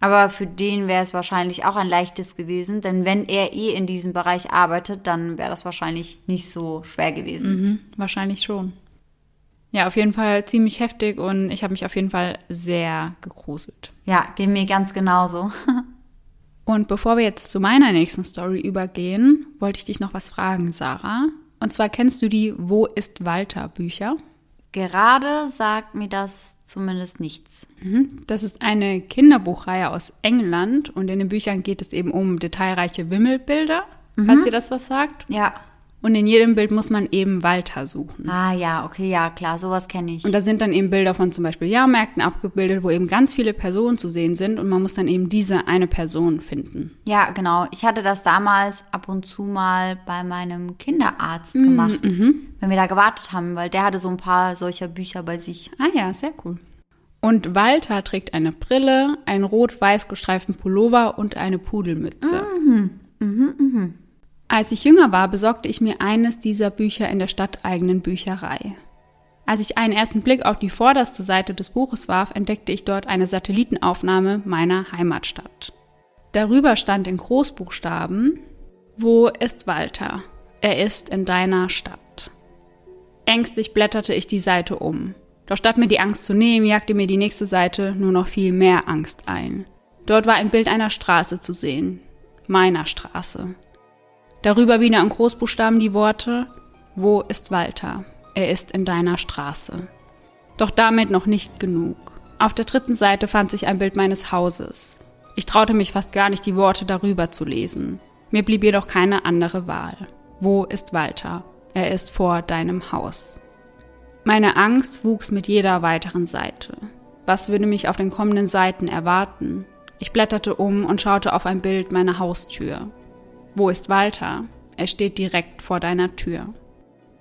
Aber für den wäre es wahrscheinlich auch ein leichtes gewesen, denn wenn er eh in diesem Bereich arbeitet, dann wäre das wahrscheinlich nicht so schwer gewesen. Mhm, wahrscheinlich schon. Ja, auf jeden Fall ziemlich heftig und ich habe mich auf jeden Fall sehr gegruselt. Ja, geht mir ganz genauso. Und bevor wir jetzt zu meiner nächsten Story übergehen, wollte ich dich noch was fragen, Sarah. Und zwar kennst du die Wo ist Walter Bücher? Gerade sagt mir das zumindest nichts. Mhm. Das ist eine Kinderbuchreihe aus England und in den Büchern geht es eben um detailreiche Wimmelbilder, falls ihr das was sagt. Ja. Und in jedem Bild muss man eben Walter suchen. Ah ja, okay, ja, klar, sowas kenne ich. Und da sind dann eben Bilder von zum Beispiel Jahrmärkten abgebildet, wo eben ganz viele Personen zu sehen sind und man muss dann eben diese eine Person finden. Ja, genau. Ich hatte das damals ab und zu mal bei meinem Kinderarzt Mm, gemacht, mhm. wenn wir da gewartet haben, weil der hatte so ein paar solcher Bücher bei sich. Ah ja, sehr cool. Und Walter trägt eine Brille, einen rot-weiß gestreiften Pullover und eine Pudelmütze. Als ich jünger war, besorgte ich mir eines dieser Bücher in der stadteigenen Bücherei. Als ich einen ersten Blick auf die vorderste Seite des Buches warf, entdeckte ich dort eine Satellitenaufnahme meiner Heimatstadt. Darüber stand in Großbuchstaben, wo ist Walter? Er ist in deiner Stadt. Ängstlich blätterte ich die Seite um. Doch statt mir die Angst zu nehmen, jagte mir die nächste Seite nur noch viel mehr Angst ein. Dort war ein Bild einer Straße zu sehen. Meiner Straße. Darüber wieder in Großbuchstaben die Worte, wo ist Walter? Er ist in deiner Straße. Doch damit noch nicht genug. Auf der dritten Seite fand sich ein Bild meines Hauses. Ich traute mich fast gar nicht, die Worte darüber zu lesen. Mir blieb jedoch keine andere Wahl. Wo ist Walter? Er ist vor deinem Haus. Meine Angst wuchs mit jeder weiteren Seite. Was würde mich auf den kommenden Seiten erwarten? Ich blätterte um und schaute auf ein Bild meiner Haustür. Wo ist Walter? Er steht direkt vor deiner Tür.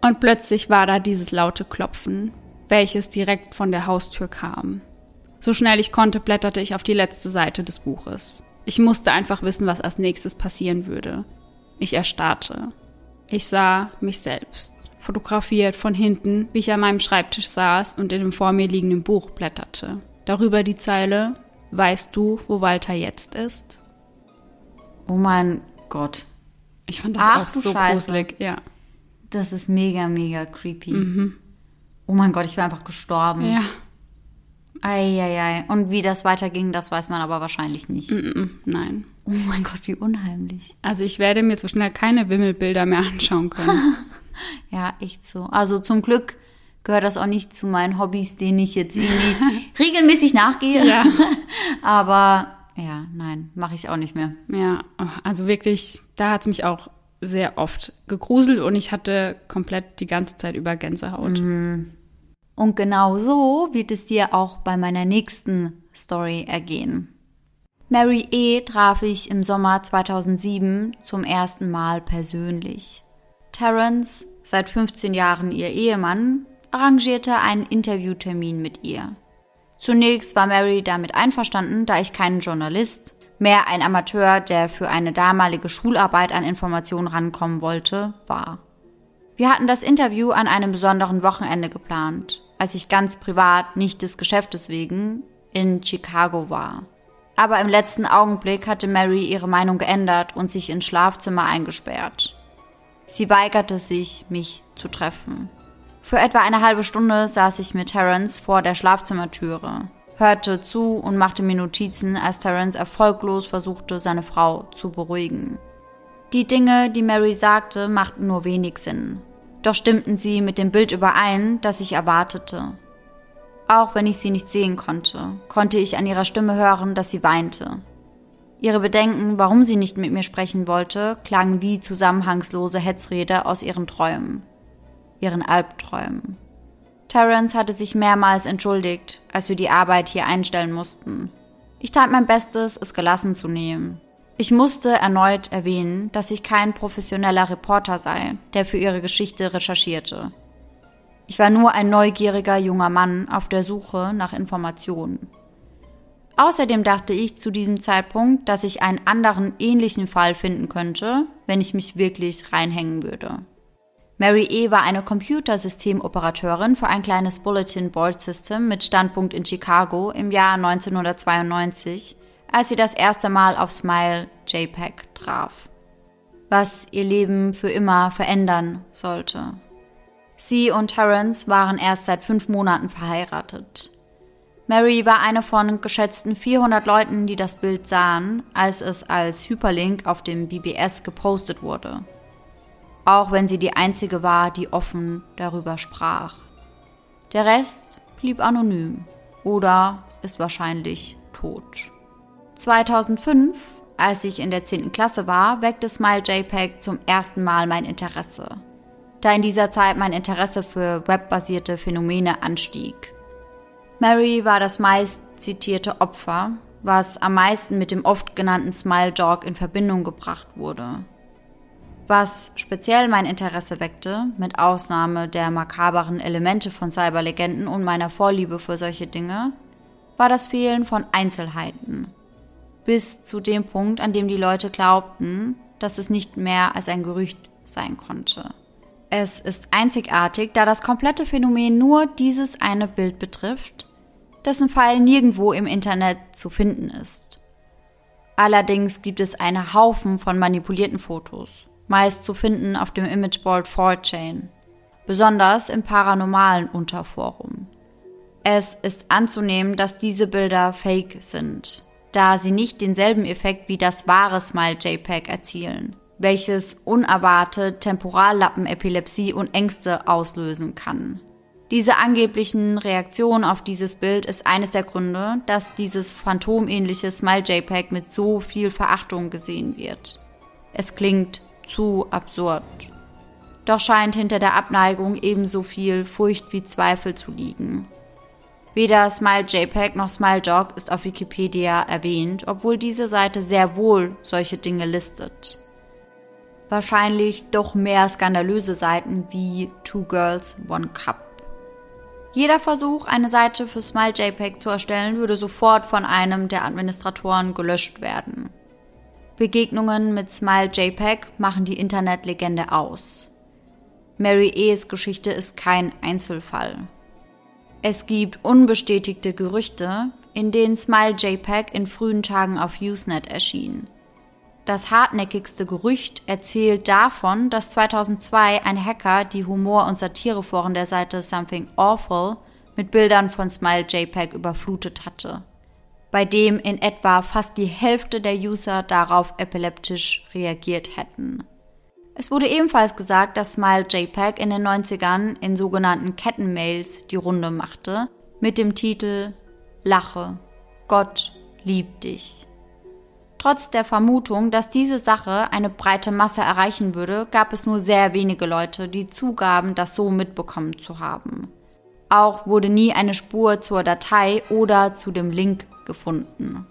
Und plötzlich war da dieses laute Klopfen, welches direkt von der Haustür kam. So schnell ich konnte, blätterte ich auf die letzte Seite des Buches. Ich musste einfach wissen, was als nächstes passieren würde. Ich erstarrte. Ich sah mich selbst, fotografiert von hinten, wie ich an meinem Schreibtisch saß und in dem vor mir liegenden Buch blätterte. Darüber die Zeile Weißt du, wo Walter jetzt ist? Oh mein Gott. Ich fand das Ach, auch so Scheiße. gruselig, ja. Das ist mega, mega creepy. Oh mein Gott, ich wäre einfach gestorben. Ja. Eieiei. Und wie das weiterging, das weiß man aber wahrscheinlich nicht. Mm, Nein. Oh mein Gott, wie unheimlich. Also ich werde mir so schnell keine Wimmelbilder mehr anschauen können. Ja, echt so. Also zum Glück gehört das auch nicht zu meinen Hobbys, denen ich jetzt irgendwie regelmäßig nachgehe. Ja. Aber ja, nein, mache ich auch nicht mehr. ja, also wirklich, da hat es mich auch sehr oft gegruselt und ich hatte komplett die ganze Zeit über Gänsehaut. Und Und genau so wird es dir auch bei meiner nächsten Story ergehen. Mary E. traf ich im Sommer 2007 zum ersten Mal persönlich. Terence, seit 15 Jahren ihr Ehemann, arrangierte einen Interviewtermin mit ihr. Zunächst war Mary damit einverstanden, da ich kein Journalist, mehr ein Amateur, der für eine damalige Schularbeit an Informationen rankommen wollte, war. Wir hatten das Interview an einem besonderen Wochenende geplant, als ich ganz privat, nicht des Geschäftes wegen, in Chicago war. Aber im letzten Augenblick hatte Mary ihre Meinung geändert und sich ins Schlafzimmer eingesperrt. Sie weigerte sich, mich zu treffen. Für etwa eine halbe Stunde saß ich mit Terence vor der Schlafzimmertüre, hörte zu und machte mir Notizen, als Terence erfolglos versuchte, seine Frau zu beruhigen. Die Dinge, die Mary sagte, machten nur wenig Sinn. Doch stimmten sie mit dem Bild überein, das ich erwartete. Auch wenn ich sie nicht sehen konnte, konnte ich an ihrer Stimme hören, dass sie weinte. Ihre Bedenken, warum sie nicht mit mir sprechen wollte, klangen wie zusammenhangslose Hetzrede aus ihren Träumen, ihren Albträumen. Terence hatte sich mehrmals entschuldigt, als wir die Arbeit hier einstellen mussten. Ich tat mein Bestes, es gelassen zu nehmen. Ich musste erneut erwähnen, dass ich kein professioneller Reporter sei, der für ihre Geschichte recherchierte. Ich war nur ein neugieriger junger Mann auf der Suche nach Informationen. Außerdem dachte ich zu diesem Zeitpunkt, dass ich einen anderen ähnlichen Fall finden könnte, wenn ich mich wirklich reinhängen würde. Mary E. war eine Computersystemoperateurin für ein kleines Bulletin Board System mit Standpunkt in Chicago im Jahr 1992 als sie das erste Mal auf Smile JPEG traf, was ihr Leben für immer verändern sollte. Sie und Terence waren erst seit fünf Monaten verheiratet. Mary war eine von geschätzten 400 Leuten, die das Bild sahen, als es als Hyperlink auf dem BBS gepostet wurde. Auch wenn sie die einzige war, die offen darüber sprach. Der Rest blieb anonym oder ist wahrscheinlich tot. 2005, als ich in der 10. Klasse war, weckte Smile JPEG zum ersten Mal mein Interesse, da in dieser Zeit mein Interesse für webbasierte Phänomene anstieg. Mary war das meist zitierte Opfer, was am meisten mit dem oft genannten Smile Jog in Verbindung gebracht wurde. Was speziell mein Interesse weckte, mit Ausnahme der makaberen Elemente von Cyberlegenden und meiner Vorliebe für solche Dinge, war das Fehlen von Einzelheiten bis zu dem Punkt, an dem die Leute glaubten, dass es nicht mehr als ein Gerücht sein konnte. Es ist einzigartig, da das komplette Phänomen nur dieses eine Bild betrifft, dessen Pfeil nirgendwo im Internet zu finden ist. Allerdings gibt es einen Haufen von manipulierten Fotos, meist zu finden auf dem Imageboard 4chan, besonders im paranormalen Unterforum. Es ist anzunehmen, dass diese Bilder fake sind, da sie nicht denselben Effekt wie das wahre Smile JPEG erzielen, welches unerwartet Temporallappen-Epilepsie und Ängste auslösen kann. Diese angeblichen Reaktionen auf dieses Bild ist eines der Gründe, dass dieses phantomähnliche Smile JPEG mit so viel Verachtung gesehen wird. Es klingt zu absurd. Doch scheint hinter der Abneigung ebenso viel Furcht wie Zweifel zu liegen. Weder Smile JPEG noch Smile Dog ist auf Wikipedia erwähnt, obwohl diese Seite sehr wohl solche Dinge listet. Wahrscheinlich doch mehr skandalöse Seiten wie Two Girls, One Cup. Jeder Versuch, eine Seite für Smile JPEG zu erstellen, würde sofort von einem der Administratoren gelöscht werden. Begegnungen mit Smile JPEG machen die Internetlegende aus. Mary E's Geschichte ist kein Einzelfall. Es gibt unbestätigte Gerüchte, in denen Smile JPEG in frühen Tagen auf Usenet erschien. Das hartnäckigste Gerücht erzählt davon, dass 2002 ein Hacker die Humor- und Satireforen der Seite Something Awful mit Bildern von Smile JPEG überflutet hatte, bei dem in etwa fast die Hälfte der User darauf epileptisch reagiert hätten. Es wurde ebenfalls gesagt, dass Smile JPEG in den 90ern in sogenannten Kettenmails die Runde machte, mit dem Titel Lache, Gott liebt dich. Trotz der Vermutung, dass diese Sache eine breite Masse erreichen würde, gab es nur sehr wenige Leute, die zugaben, das so mitbekommen zu haben. Auch wurde nie eine Spur zur Datei oder zu dem Link gefunden.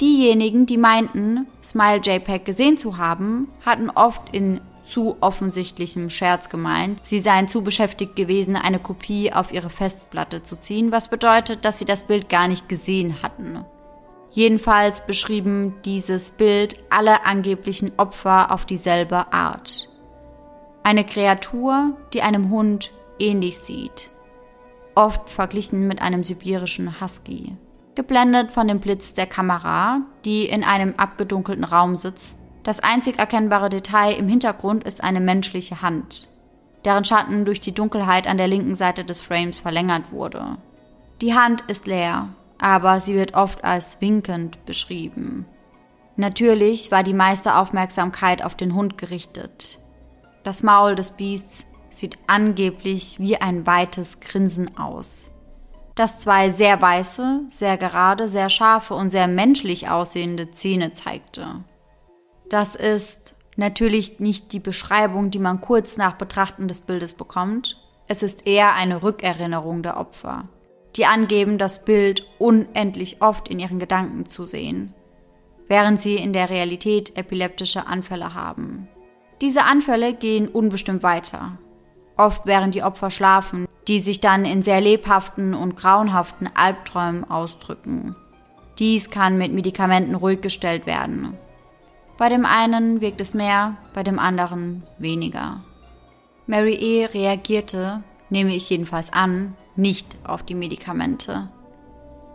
Diejenigen, die meinten, Smile JPEG gesehen zu haben, hatten oft in zu offensichtlichem Scherz gemeint, sie seien zu beschäftigt gewesen, eine Kopie auf ihre Festplatte zu ziehen, was bedeutet, dass sie das Bild gar nicht gesehen hatten. Jedenfalls beschrieben dieses Bild alle angeblichen Opfer auf dieselbe Art. Eine Kreatur, die einem Hund ähnlich sieht, oft verglichen mit einem sibirischen Husky geblendet von dem Blitz der Kamera, die in einem abgedunkelten Raum sitzt. Das einzig erkennbare Detail im Hintergrund ist eine menschliche Hand, deren Schatten durch die Dunkelheit an der linken Seite des Frames verlängert wurde. Die Hand ist leer, aber sie wird oft als winkend beschrieben. Natürlich war die meiste Aufmerksamkeit auf den Hund gerichtet. Das Maul des Biests sieht angeblich wie ein weites Grinsen aus das zwei sehr weiße, sehr gerade, sehr scharfe und sehr menschlich aussehende Zähne zeigte. Das ist natürlich nicht die Beschreibung, die man kurz nach Betrachten des Bildes bekommt. Es ist eher eine Rückerinnerung der Opfer, die angeben, das Bild unendlich oft in ihren Gedanken zu sehen, während sie in der Realität epileptische Anfälle haben. Diese Anfälle gehen unbestimmt weiter, oft während die Opfer schlafen, die sich dann in sehr lebhaften und grauenhaften Albträumen ausdrücken. Dies kann mit Medikamenten ruhig gestellt werden. Bei dem einen wirkt es mehr, bei dem anderen weniger. Mary E. reagierte, nehme ich jedenfalls an, nicht auf die Medikamente.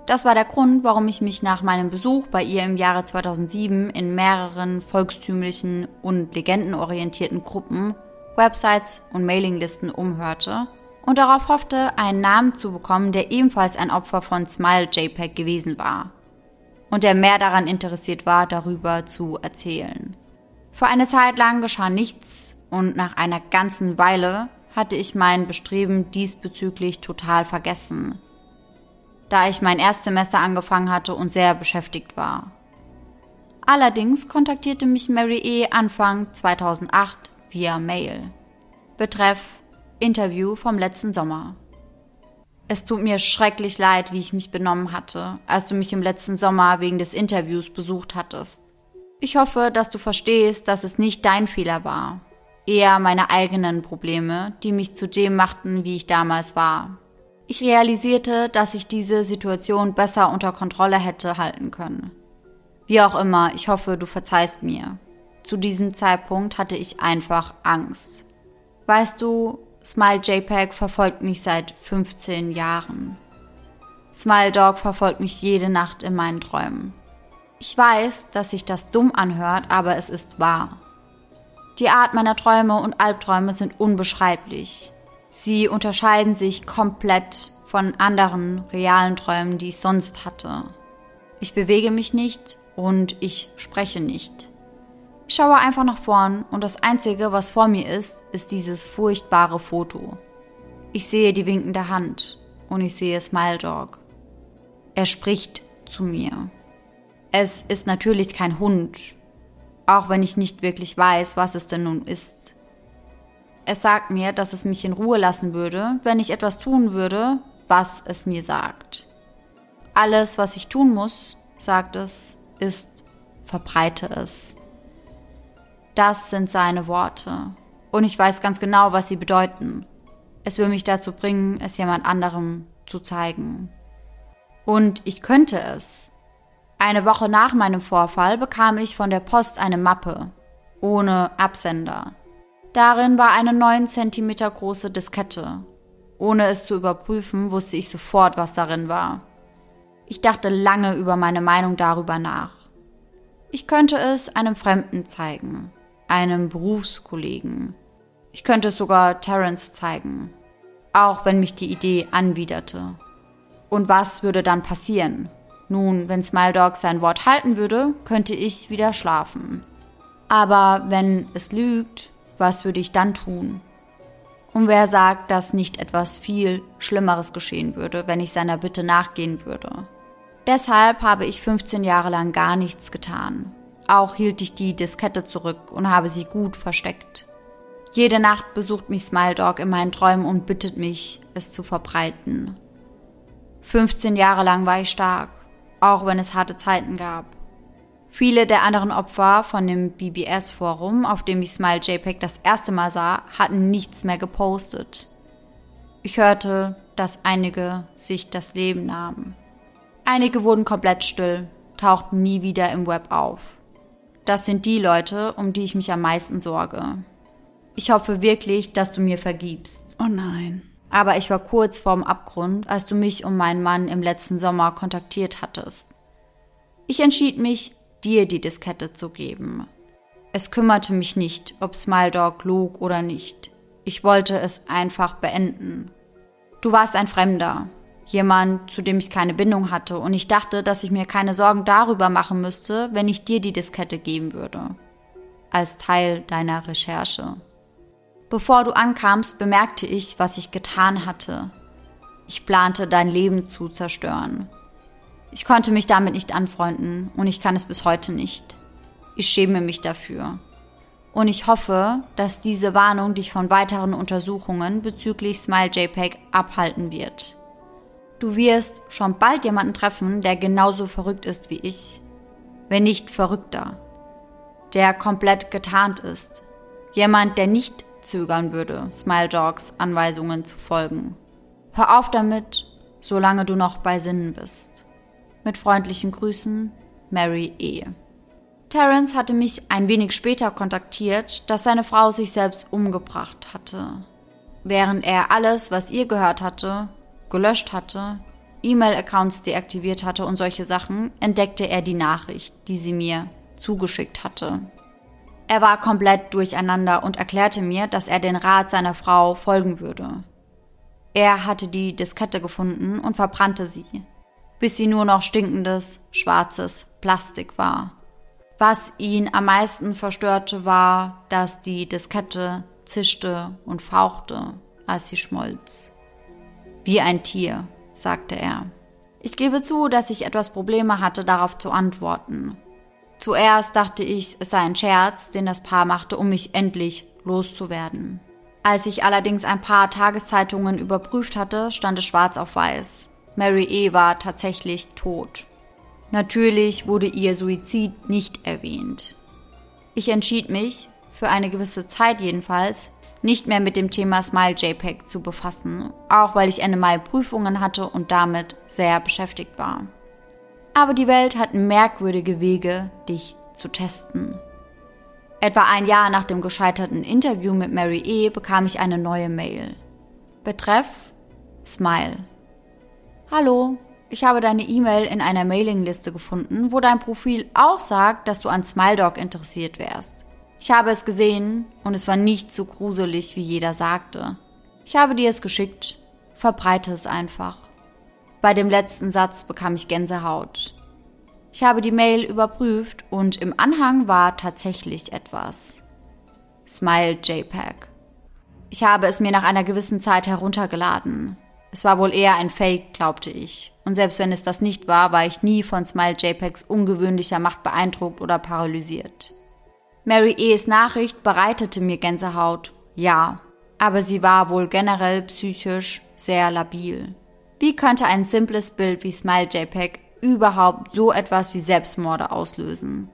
Das war der Grund, warum ich mich nach meinem Besuch bei ihr im Jahre 2007 in mehreren volkstümlichen und legendenorientierten Gruppen, Websites und Mailinglisten umhörte und darauf hoffte, einen Namen zu bekommen, der ebenfalls ein Opfer von Smile JPEG gewesen war und der mehr daran interessiert war, darüber zu erzählen. Für eine Zeit lang geschah nichts und nach einer ganzen Weile hatte ich mein Bestreben diesbezüglich total vergessen, da ich mein Erstsemester angefangen hatte und sehr beschäftigt war. Allerdings kontaktierte mich Mary E. Anfang 2008 via Mail. Betreff Interview vom letzten Sommer. Es tut mir schrecklich leid, wie ich mich benommen hatte, als du mich im letzten Sommer wegen des Interviews besucht hattest. Ich hoffe, dass du verstehst, dass es nicht dein Fehler war, eher meine eigenen Probleme, die mich zu dem machten, wie ich damals war. Ich realisierte, dass ich diese Situation besser unter Kontrolle hätte halten können. Wie auch immer, ich hoffe, du verzeihst mir. Zu diesem Zeitpunkt hatte ich einfach Angst. Weißt du, Smile JPEG verfolgt mich seit 15 Jahren. Smile Dog verfolgt mich jede Nacht in meinen Träumen. Ich weiß, dass sich das dumm anhört, aber es ist wahr. Die Art meiner Träume und Albträume sind unbeschreiblich. Sie unterscheiden sich komplett von anderen realen Träumen, die ich sonst hatte. Ich bewege mich nicht und ich spreche nicht. Ich schaue einfach nach vorn und das Einzige, was vor mir ist, ist dieses furchtbare Foto. Ich sehe die winkende Hand und ich sehe Smile Dog. Er spricht zu mir. Es ist natürlich kein Hund, auch wenn ich nicht wirklich weiß, was es denn nun ist. Es sagt mir, dass es mich in Ruhe lassen würde, wenn ich etwas tun würde, was es mir sagt. Alles, was ich tun muss, sagt es, ist verbreite es. Das sind seine Worte. Und ich weiß ganz genau, was sie bedeuten. Es will mich dazu bringen, es jemand anderem zu zeigen. Und ich könnte es. Eine Woche nach meinem Vorfall bekam ich von der Post eine Mappe. Ohne Absender. Darin war eine 9 cm große Diskette. Ohne es zu überprüfen, wusste ich sofort, was darin war. Ich dachte lange über meine Meinung darüber nach. Ich könnte es einem Fremden zeigen einem Berufskollegen. Ich könnte es sogar Terence zeigen, auch wenn mich die Idee anwiderte. Und was würde dann passieren? Nun, wenn Smile Dog sein Wort halten würde, könnte ich wieder schlafen. Aber wenn es lügt, was würde ich dann tun? Und wer sagt, dass nicht etwas viel Schlimmeres geschehen würde, wenn ich seiner Bitte nachgehen würde? Deshalb habe ich 15 Jahre lang gar nichts getan. Auch hielt ich die Diskette zurück und habe sie gut versteckt. Jede Nacht besucht mich Smile Dog in meinen Träumen und bittet mich, es zu verbreiten. 15 Jahre lang war ich stark, auch wenn es harte Zeiten gab. Viele der anderen Opfer von dem BBS-Forum, auf dem ich Smile JPEG das erste Mal sah, hatten nichts mehr gepostet. Ich hörte, dass einige sich das Leben nahmen. Einige wurden komplett still, tauchten nie wieder im Web auf. Das sind die Leute, um die ich mich am meisten sorge. Ich hoffe wirklich, dass du mir vergibst. Oh nein. Aber ich war kurz vorm Abgrund, als du mich und meinen Mann im letzten Sommer kontaktiert hattest. Ich entschied mich, dir die Diskette zu geben. Es kümmerte mich nicht, ob Smile Dog log oder nicht. Ich wollte es einfach beenden. Du warst ein Fremder, jemand, zu dem ich keine Bindung hatte, und ich dachte, dass ich mir keine Sorgen darüber machen müsste, wenn ich dir die Diskette geben würde. Als Teil deiner Recherche. Bevor du ankamst, bemerkte ich, was ich getan hatte. Ich plante, dein Leben zu zerstören. Ich konnte mich damit nicht anfreunden und ich kann es bis heute nicht. Ich schäme mich dafür. Und ich hoffe, dass diese Warnung dich von weiteren Untersuchungen bezüglich Smile JPEG abhalten wird. Du wirst schon bald jemanden treffen, der genauso verrückt ist wie ich, wenn nicht verrückter, der komplett getarnt ist, jemand, der nicht zögern würde, Smile Dogs Anweisungen zu folgen. Hör auf damit, solange du noch bei Sinnen bist. Mit freundlichen Grüßen, Mary E. Terence hatte mich ein wenig später kontaktiert, dass seine Frau sich selbst umgebracht hatte. Während er alles, was ihr gehört hatte, gelöscht hatte, E-Mail-Accounts deaktiviert hatte und solche Sachen, entdeckte er die Nachricht, die sie mir zugeschickt hatte. Er war komplett durcheinander und erklärte mir, dass er den Rat seiner Frau folgen würde. Er hatte die Diskette gefunden und verbrannte sie bis sie nur noch stinkendes, schwarzes Plastik war. Was ihn am meisten verstörte, war, dass die Diskette zischte und fauchte, als sie schmolz. Wie ein Tier, sagte er. Ich gebe zu, dass ich etwas Probleme hatte, darauf zu antworten. Zuerst dachte ich, es sei ein Scherz, den das Paar machte, um mich endlich loszuwerden. Als ich allerdings ein paar Tageszeitungen überprüft hatte, stand es schwarz auf weiß. Mary E. war tatsächlich tot. Natürlich wurde ihr Suizid nicht erwähnt. Ich entschied mich, für eine gewisse Zeit jedenfalls, nicht mehr mit dem Thema Smile JPEG zu befassen, auch weil ich Ende Mai Prüfungen hatte und damit sehr beschäftigt war. Aber die Welt hat merkwürdige Wege, dich zu testen. Etwa ein Jahr nach dem gescheiterten Interview mit Mary E. bekam ich eine neue Mail. Betreff Smile. Hallo, ich habe deine E-Mail in einer Mailingliste gefunden, wo dein Profil auch sagt, dass du an SmileDog interessiert wärst. Ich habe es gesehen und es war nicht so gruselig, wie jeder sagte. Ich habe dir es geschickt. Verbreite es einfach. Bei dem letzten Satz bekam ich Gänsehaut. Ich habe die Mail überprüft und im Anhang war tatsächlich etwas. Smile JPEG. Ich habe es mir nach einer gewissen Zeit heruntergeladen. Es war wohl eher ein Fake, glaubte ich. Und selbst wenn es das nicht war, war ich nie von Smile JPEGs ungewöhnlicher Macht beeindruckt oder paralysiert. Mary E.'s Nachricht bereitete mir Gänsehaut, ja, aber sie war wohl generell psychisch sehr labil. Wie könnte ein simples Bild wie Smile JPEG überhaupt so etwas wie Selbstmorde auslösen?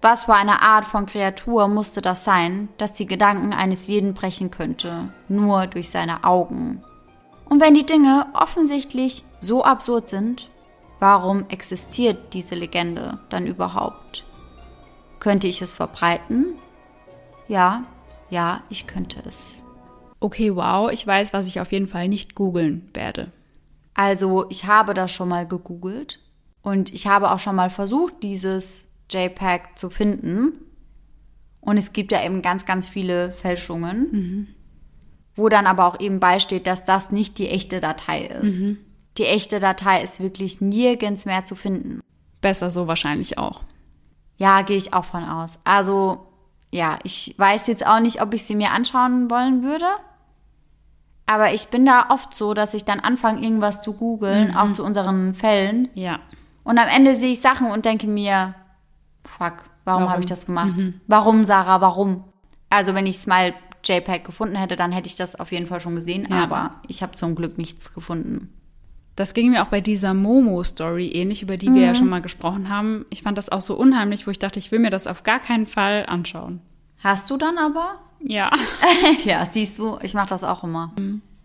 Was für eine Art von Kreatur musste das sein, dass die Gedanken eines jeden brechen könnte, nur durch seine Augen? Und wenn die Dinge offensichtlich so absurd sind, warum existiert diese Legende dann überhaupt? Könnte ich es verbreiten? Ja, ja, ich könnte es. Okay, wow, ich weiß, was ich auf jeden Fall nicht googeln werde. Also, ich habe das schon mal gegoogelt und ich habe auch schon mal versucht, dieses JPEG zu finden. Und es gibt ja eben ganz, ganz viele Fälschungen. Mhm wo dann aber auch eben beisteht, dass das nicht die echte Datei ist. Mhm. Die echte Datei ist wirklich nirgends mehr zu finden. Besser so wahrscheinlich auch. Ja, gehe ich auch von aus. Also, ja, ich weiß jetzt auch nicht, ob ich sie mir anschauen wollen würde. Aber ich bin da oft so, dass ich dann anfange, irgendwas zu googeln, mhm. auch zu unseren Fällen. Ja. Und am Ende sehe ich Sachen und denke mir, fuck, warum, warum? habe ich das gemacht? Mhm. Warum, Sarah, warum? Also wenn ich Smile JPEG gefunden hätte, dann hätte ich das auf jeden Fall schon gesehen. Ja. Aber ich habe zum Glück nichts gefunden. Das ging mir auch bei dieser Momo-Story ähnlich, über die wir Mhm. ja schon mal gesprochen haben. Ich fand das auch so unheimlich, wo ich dachte, ich will mir das auf gar keinen Fall anschauen. Hast du dann aber? Ja. ja, siehst du, ich mache das auch immer.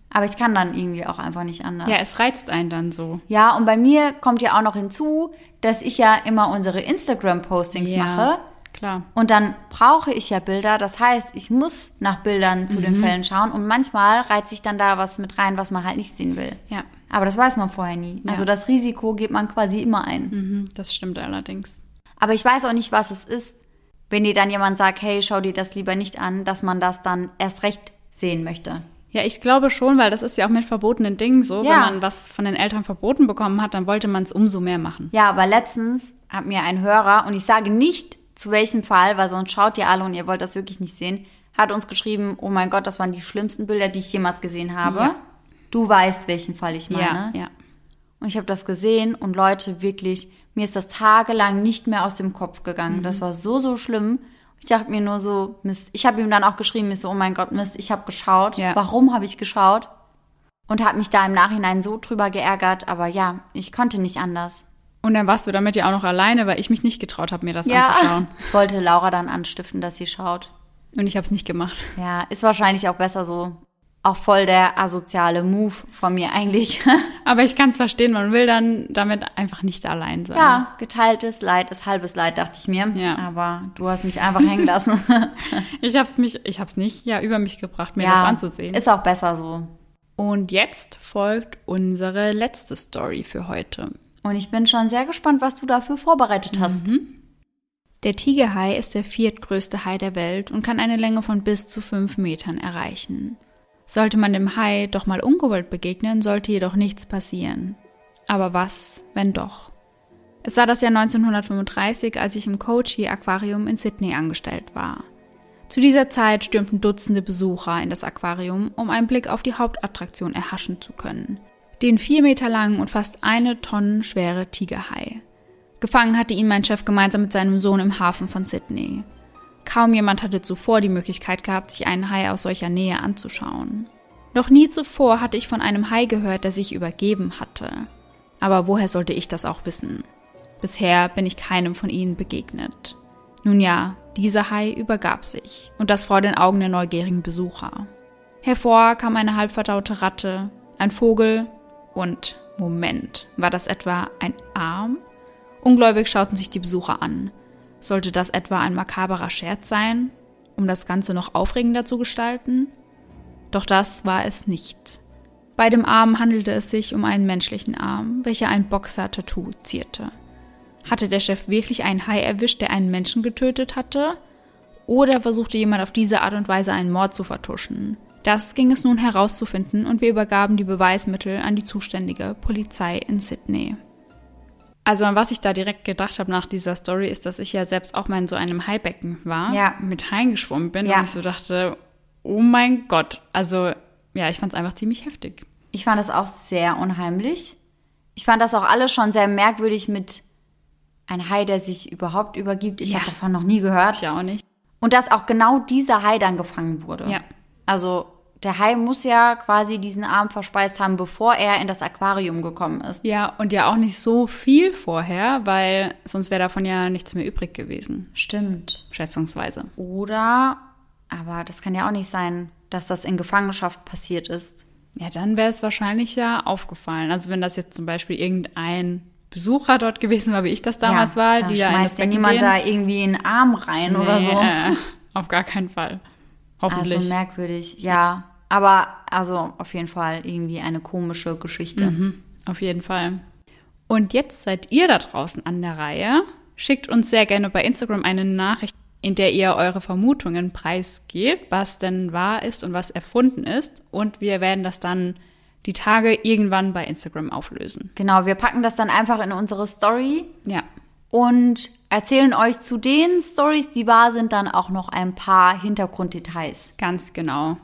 Aber ich kann dann irgendwie auch einfach nicht anders. Ja, es reizt einen dann so. Ja, und bei mir kommt ja auch noch hinzu, dass ich ja immer unsere Instagram-Postings Ja, mache. Klar. Und dann brauche ich ja Bilder. Das heißt, ich muss nach Bildern zu Mhm. den Fällen schauen. Und manchmal reizt sich dann da was mit rein, was man halt nicht sehen will. Ja. Aber das weiß man vorher nie. Also das Risiko geht man quasi immer ein. Mhm, das stimmt allerdings. Aber ich weiß auch nicht, was es ist, wenn dir dann jemand sagt, hey, schau dir das lieber nicht an, dass man das dann erst recht sehen möchte. Ja, ich glaube schon, weil das ist ja auch mit verbotenen Dingen so. Ja. Wenn man was von den Eltern verboten bekommen hat, dann wollte man es umso mehr machen. Ja, aber letztens hat mir ein Hörer, und ich sage nicht zu welchem Fall, weil sonst schaut ihr alle und ihr wollt das wirklich nicht sehen, hat uns geschrieben, oh mein Gott, das waren die schlimmsten Bilder, die ich jemals gesehen habe. Ja. Du weißt, welchen Fall ich meine. Ja, ja. Und ich habe das gesehen und Leute, wirklich, mir ist das tagelang nicht mehr aus dem Kopf gegangen. Mhm. Das war so, so schlimm. Ich dachte mir nur so, Mist. Ich habe ihm dann auch geschrieben, ich so, oh mein Gott, Mist, ich habe geschaut. Ja. Warum habe ich geschaut? Und habe mich da im Nachhinein so drüber geärgert. Aber ja, ich konnte nicht anders. Und dann warst du damit ja auch noch alleine, weil ich mich nicht getraut habe, mir das anzuschauen. Ich wollte Laura dann anstiften, dass sie schaut. Und ich habe es nicht gemacht. Ja, ist wahrscheinlich auch besser so. Auch voll der asoziale Move von mir eigentlich. Aber ich kann es verstehen, man will dann damit einfach nicht allein sein. Ja, geteiltes Leid ist halbes Leid, dachte ich mir. Ja. Aber du hast mich einfach hängen lassen. Ich hab's mich, ich hab's nicht ja über mich gebracht, mir das anzusehen. Ist auch besser so. Und jetzt folgt unsere letzte Story für heute. Und ich bin schon sehr gespannt, was du dafür vorbereitet hast. Der Tigerhai ist der viertgrößte Hai der Welt und kann eine Länge von bis zu fünf Metern erreichen. Sollte man dem Hai doch mal ungewollt begegnen, sollte jedoch nichts passieren. Aber was, wenn doch? Es war das Jahr 1935, als ich im Kochi Aquarium in Sydney angestellt war. Zu dieser Zeit stürmten Dutzende Besucher in das Aquarium, um einen Blick auf die Hauptattraktion erhaschen zu können. Den vier Meter langen und fast eine Tonnen schwere Tigerhai. Gefangen hatte ihn mein Chef gemeinsam mit seinem Sohn im Hafen von Sydney. Kaum jemand hatte zuvor die Möglichkeit gehabt, sich einen Hai aus solcher Nähe anzuschauen. Noch nie zuvor hatte ich von einem Hai gehört, der sich übergeben hatte. Aber woher sollte ich das auch wissen? Bisher bin ich keinem von ihnen begegnet. Nun ja, dieser Hai übergab sich, und das vor den Augen der neugierigen Besucher. Hervor kam eine halbverdaute Ratte, ein Vogel und Moment, war das etwa ein Arm? Ungläubig schauten sich die Besucher an. Sollte das etwa ein makaberer Scherz sein, um das Ganze noch aufregender zu gestalten? Doch das war es nicht. Bei dem Arm handelte es sich um einen menschlichen Arm, welcher ein Boxer-Tattoo zierte. Hatte der Chef wirklich einen Hai erwischt, der einen Menschen getötet hatte? Oder versuchte jemand auf diese Art und Weise einen Mord zu vertuschen? Das ging es nun herauszufinden und wir übergaben die Beweismittel an die zuständige Polizei in Sydney. Also an was ich da direkt gedacht habe nach dieser Story ist, dass ich ja selbst auch mal in so einem Haibecken war, Ja. mit Haien geschwommen bin Ja. und ich so dachte, oh mein Gott, also ja, ich fand es einfach ziemlich heftig. Ich fand das auch sehr unheimlich. Ich fand das auch alles schon sehr merkwürdig mit ein Hai, der sich überhaupt übergibt. Ich Ja. habe davon noch nie gehört. Ich ja auch nicht. Und dass auch genau dieser Hai dann gefangen wurde. Ja. Also der Hai muss ja quasi diesen Arm verspeist haben, bevor er in das Aquarium gekommen ist. Ja, und ja auch nicht so viel vorher, weil sonst wäre davon ja nichts mehr übrig gewesen, Stimmt. schätzungsweise. Oder, aber das kann ja auch nicht sein, dass das in Gefangenschaft passiert ist. Ja, dann wäre es wahrscheinlich ja aufgefallen. Also wenn das jetzt zum Beispiel irgendein Besucher dort gewesen war, wie ich das damals ja, war, da die das schmeißt ja niemand gehen. da irgendwie einen Arm rein oder so. Nee, auf gar keinen Fall. Hoffentlich. Also merkwürdig, ja. Aber also auf jeden Fall irgendwie eine komische Geschichte. Mhm, auf jeden Fall. Und jetzt seid ihr da draußen an der Reihe. Schickt uns sehr gerne bei Instagram eine Nachricht, in der ihr eure Vermutungen preisgebt, was denn wahr ist und was erfunden ist. Und wir werden das dann die Tage irgendwann bei Instagram auflösen. Genau, wir packen das dann einfach in unsere Story Ja, und erzählen euch zu den Stories, die wahr sind, dann auch noch ein paar Hintergrunddetails. ganz genau.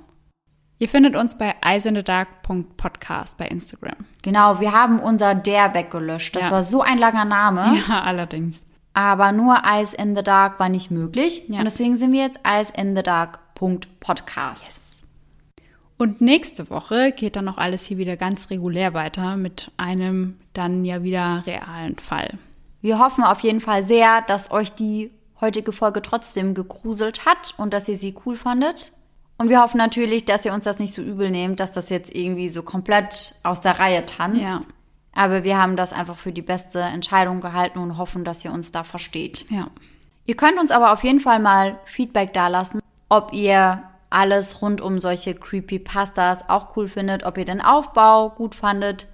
Ihr findet uns bei eisenthedark.podcast bei Instagram. Genau, wir haben unser der weggelöscht. Das Ja. war so ein langer Name, Ja, allerdings. aber nur Eyes in the Dark war nicht möglich. Ja. Und deswegen sind wir jetzt Eyes in the Dark. creepypasta.podcast. Und nächste Woche geht dann noch alles hier wieder ganz regulär weiter mit einem dann ja wieder realen Fall. Wir hoffen auf jeden Fall sehr, dass euch die heutige Folge trotzdem gegruselt hat und dass ihr sie cool fandet. Und wir hoffen natürlich, dass ihr uns das nicht so übel nehmt, dass das jetzt irgendwie so komplett aus der Reihe tanzt. Ja. Aber wir haben das einfach für die beste Entscheidung gehalten und hoffen, dass ihr uns da versteht. Ja. Ihr könnt uns aber auf jeden Fall mal Feedback dalassen, ob ihr alles rund um solche Creepypastas auch cool findet, ob ihr den Aufbau gut fandet.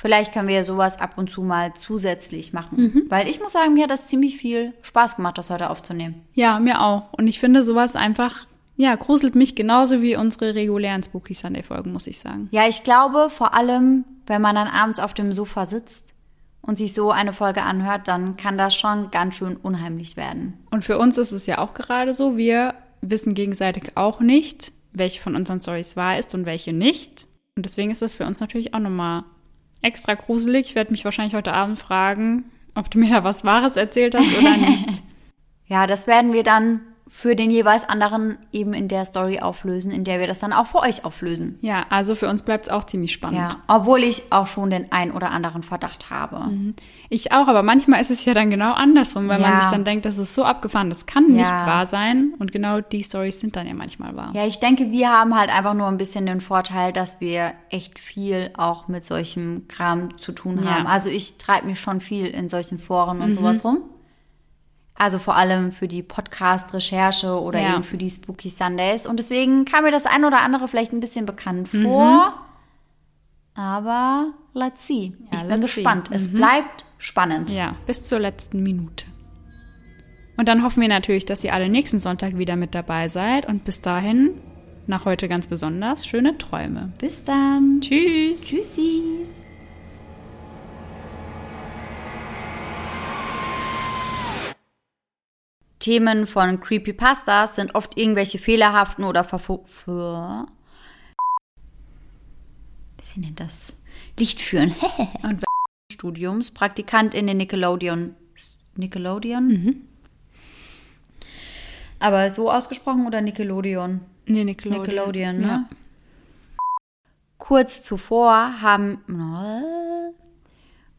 Vielleicht können wir ja sowas ab und zu mal zusätzlich machen. Weil ich muss sagen, mir hat das ziemlich viel Spaß gemacht, das heute aufzunehmen. Ja, mir auch. Und ich finde sowas einfach, ja, gruselt mich genauso wie unsere regulären Spooky Sunday Folgen, muss ich sagen. Ja, ich glaube, vor allem, wenn man dann abends auf dem Sofa sitzt und sich so eine Folge anhört, dann kann das schon ganz schön unheimlich werden. Und für uns ist es ja auch gerade so, wir wissen gegenseitig auch nicht, welche von unseren Stories wahr ist und welche nicht. Und deswegen ist das für uns natürlich auch nochmal extra gruselig. Ich werde mich wahrscheinlich heute Abend fragen, ob du mir da was Wahres erzählt hast oder nicht. Ja, das werden wir dann für den jeweils anderen eben in der Story auflösen, in der wir das dann auch für euch auflösen. ja, also für uns bleibt es auch ziemlich spannend. Ja, obwohl ich auch schon den ein oder anderen Verdacht habe. Ich auch, aber manchmal ist es ja dann genau andersrum, weil man Ja. sich dann denkt, das ist so abgefahren, das kann nicht Ja. wahr sein. Und genau die Stories sind dann ja manchmal wahr. Ja, ich denke, wir haben halt einfach nur ein bisschen den Vorteil, dass wir echt viel auch mit solchem Kram zu tun Ja. haben. Also ich treibe mich schon viel in solchen Foren und sowas rum. Also vor allem für die Podcast-Recherche oder Ja. eben für die Spooky Sundays. Und deswegen kam mir das ein oder andere vielleicht ein bisschen bekannt vor. Aber let's see. ich bin let's see. gespannt. Es bleibt spannend. Ja, bis zur letzten Minute. Und dann hoffen wir natürlich, dass ihr alle nächsten Sonntag wieder mit dabei seid. Und bis dahin, nach heute ganz besonders, schöne Träume. Bis dann. Tschüss. Tschüssi. Themen von Creepypastas sind oft irgendwelche fehlerhaften oder wie sie nennt das Lichtführen Und Studiums Praktikant in den Nickelodeon Nickelodeon aber so ausgesprochen oder Nickelodeon nee, Nickelodeon. Nickelodeon, ne? Ja. Kurz zuvor haben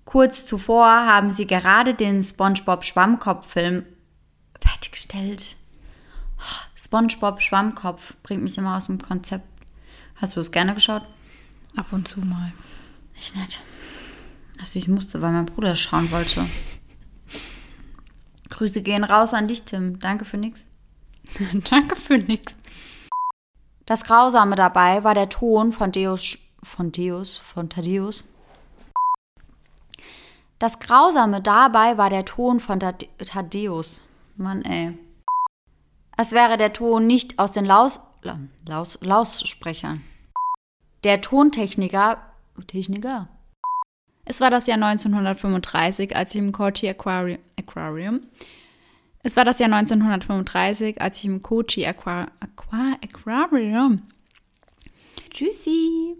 kurz zuvor haben sie gerade den SpongeBob Schwammkopf-Film fertiggestellt. SpongeBob Schwammkopf bringt mich immer aus dem Konzept. Hast du es gerne geschaut? Ab und zu mal. Ich nicht. Also ich musste, weil mein Bruder schauen wollte. Grüße gehen raus an dich, Tim. Danke für nix. Danke für nix. Das Grausame dabei war der Ton von Deus, von Deus, von Thaddeus. Das Grausame dabei war der Ton von Thad- Thaddeus. Mann, ey. Es wäre der Ton nicht aus den Laus, La- Laus, Laussprechern. Der Tontechniker, Techniker? Es war das Jahr 1935, als ich im Kochi Aquari Aquarium. Es war das Jahr 1935, als ich im Kochi Aqua Aquarium Tschüssi.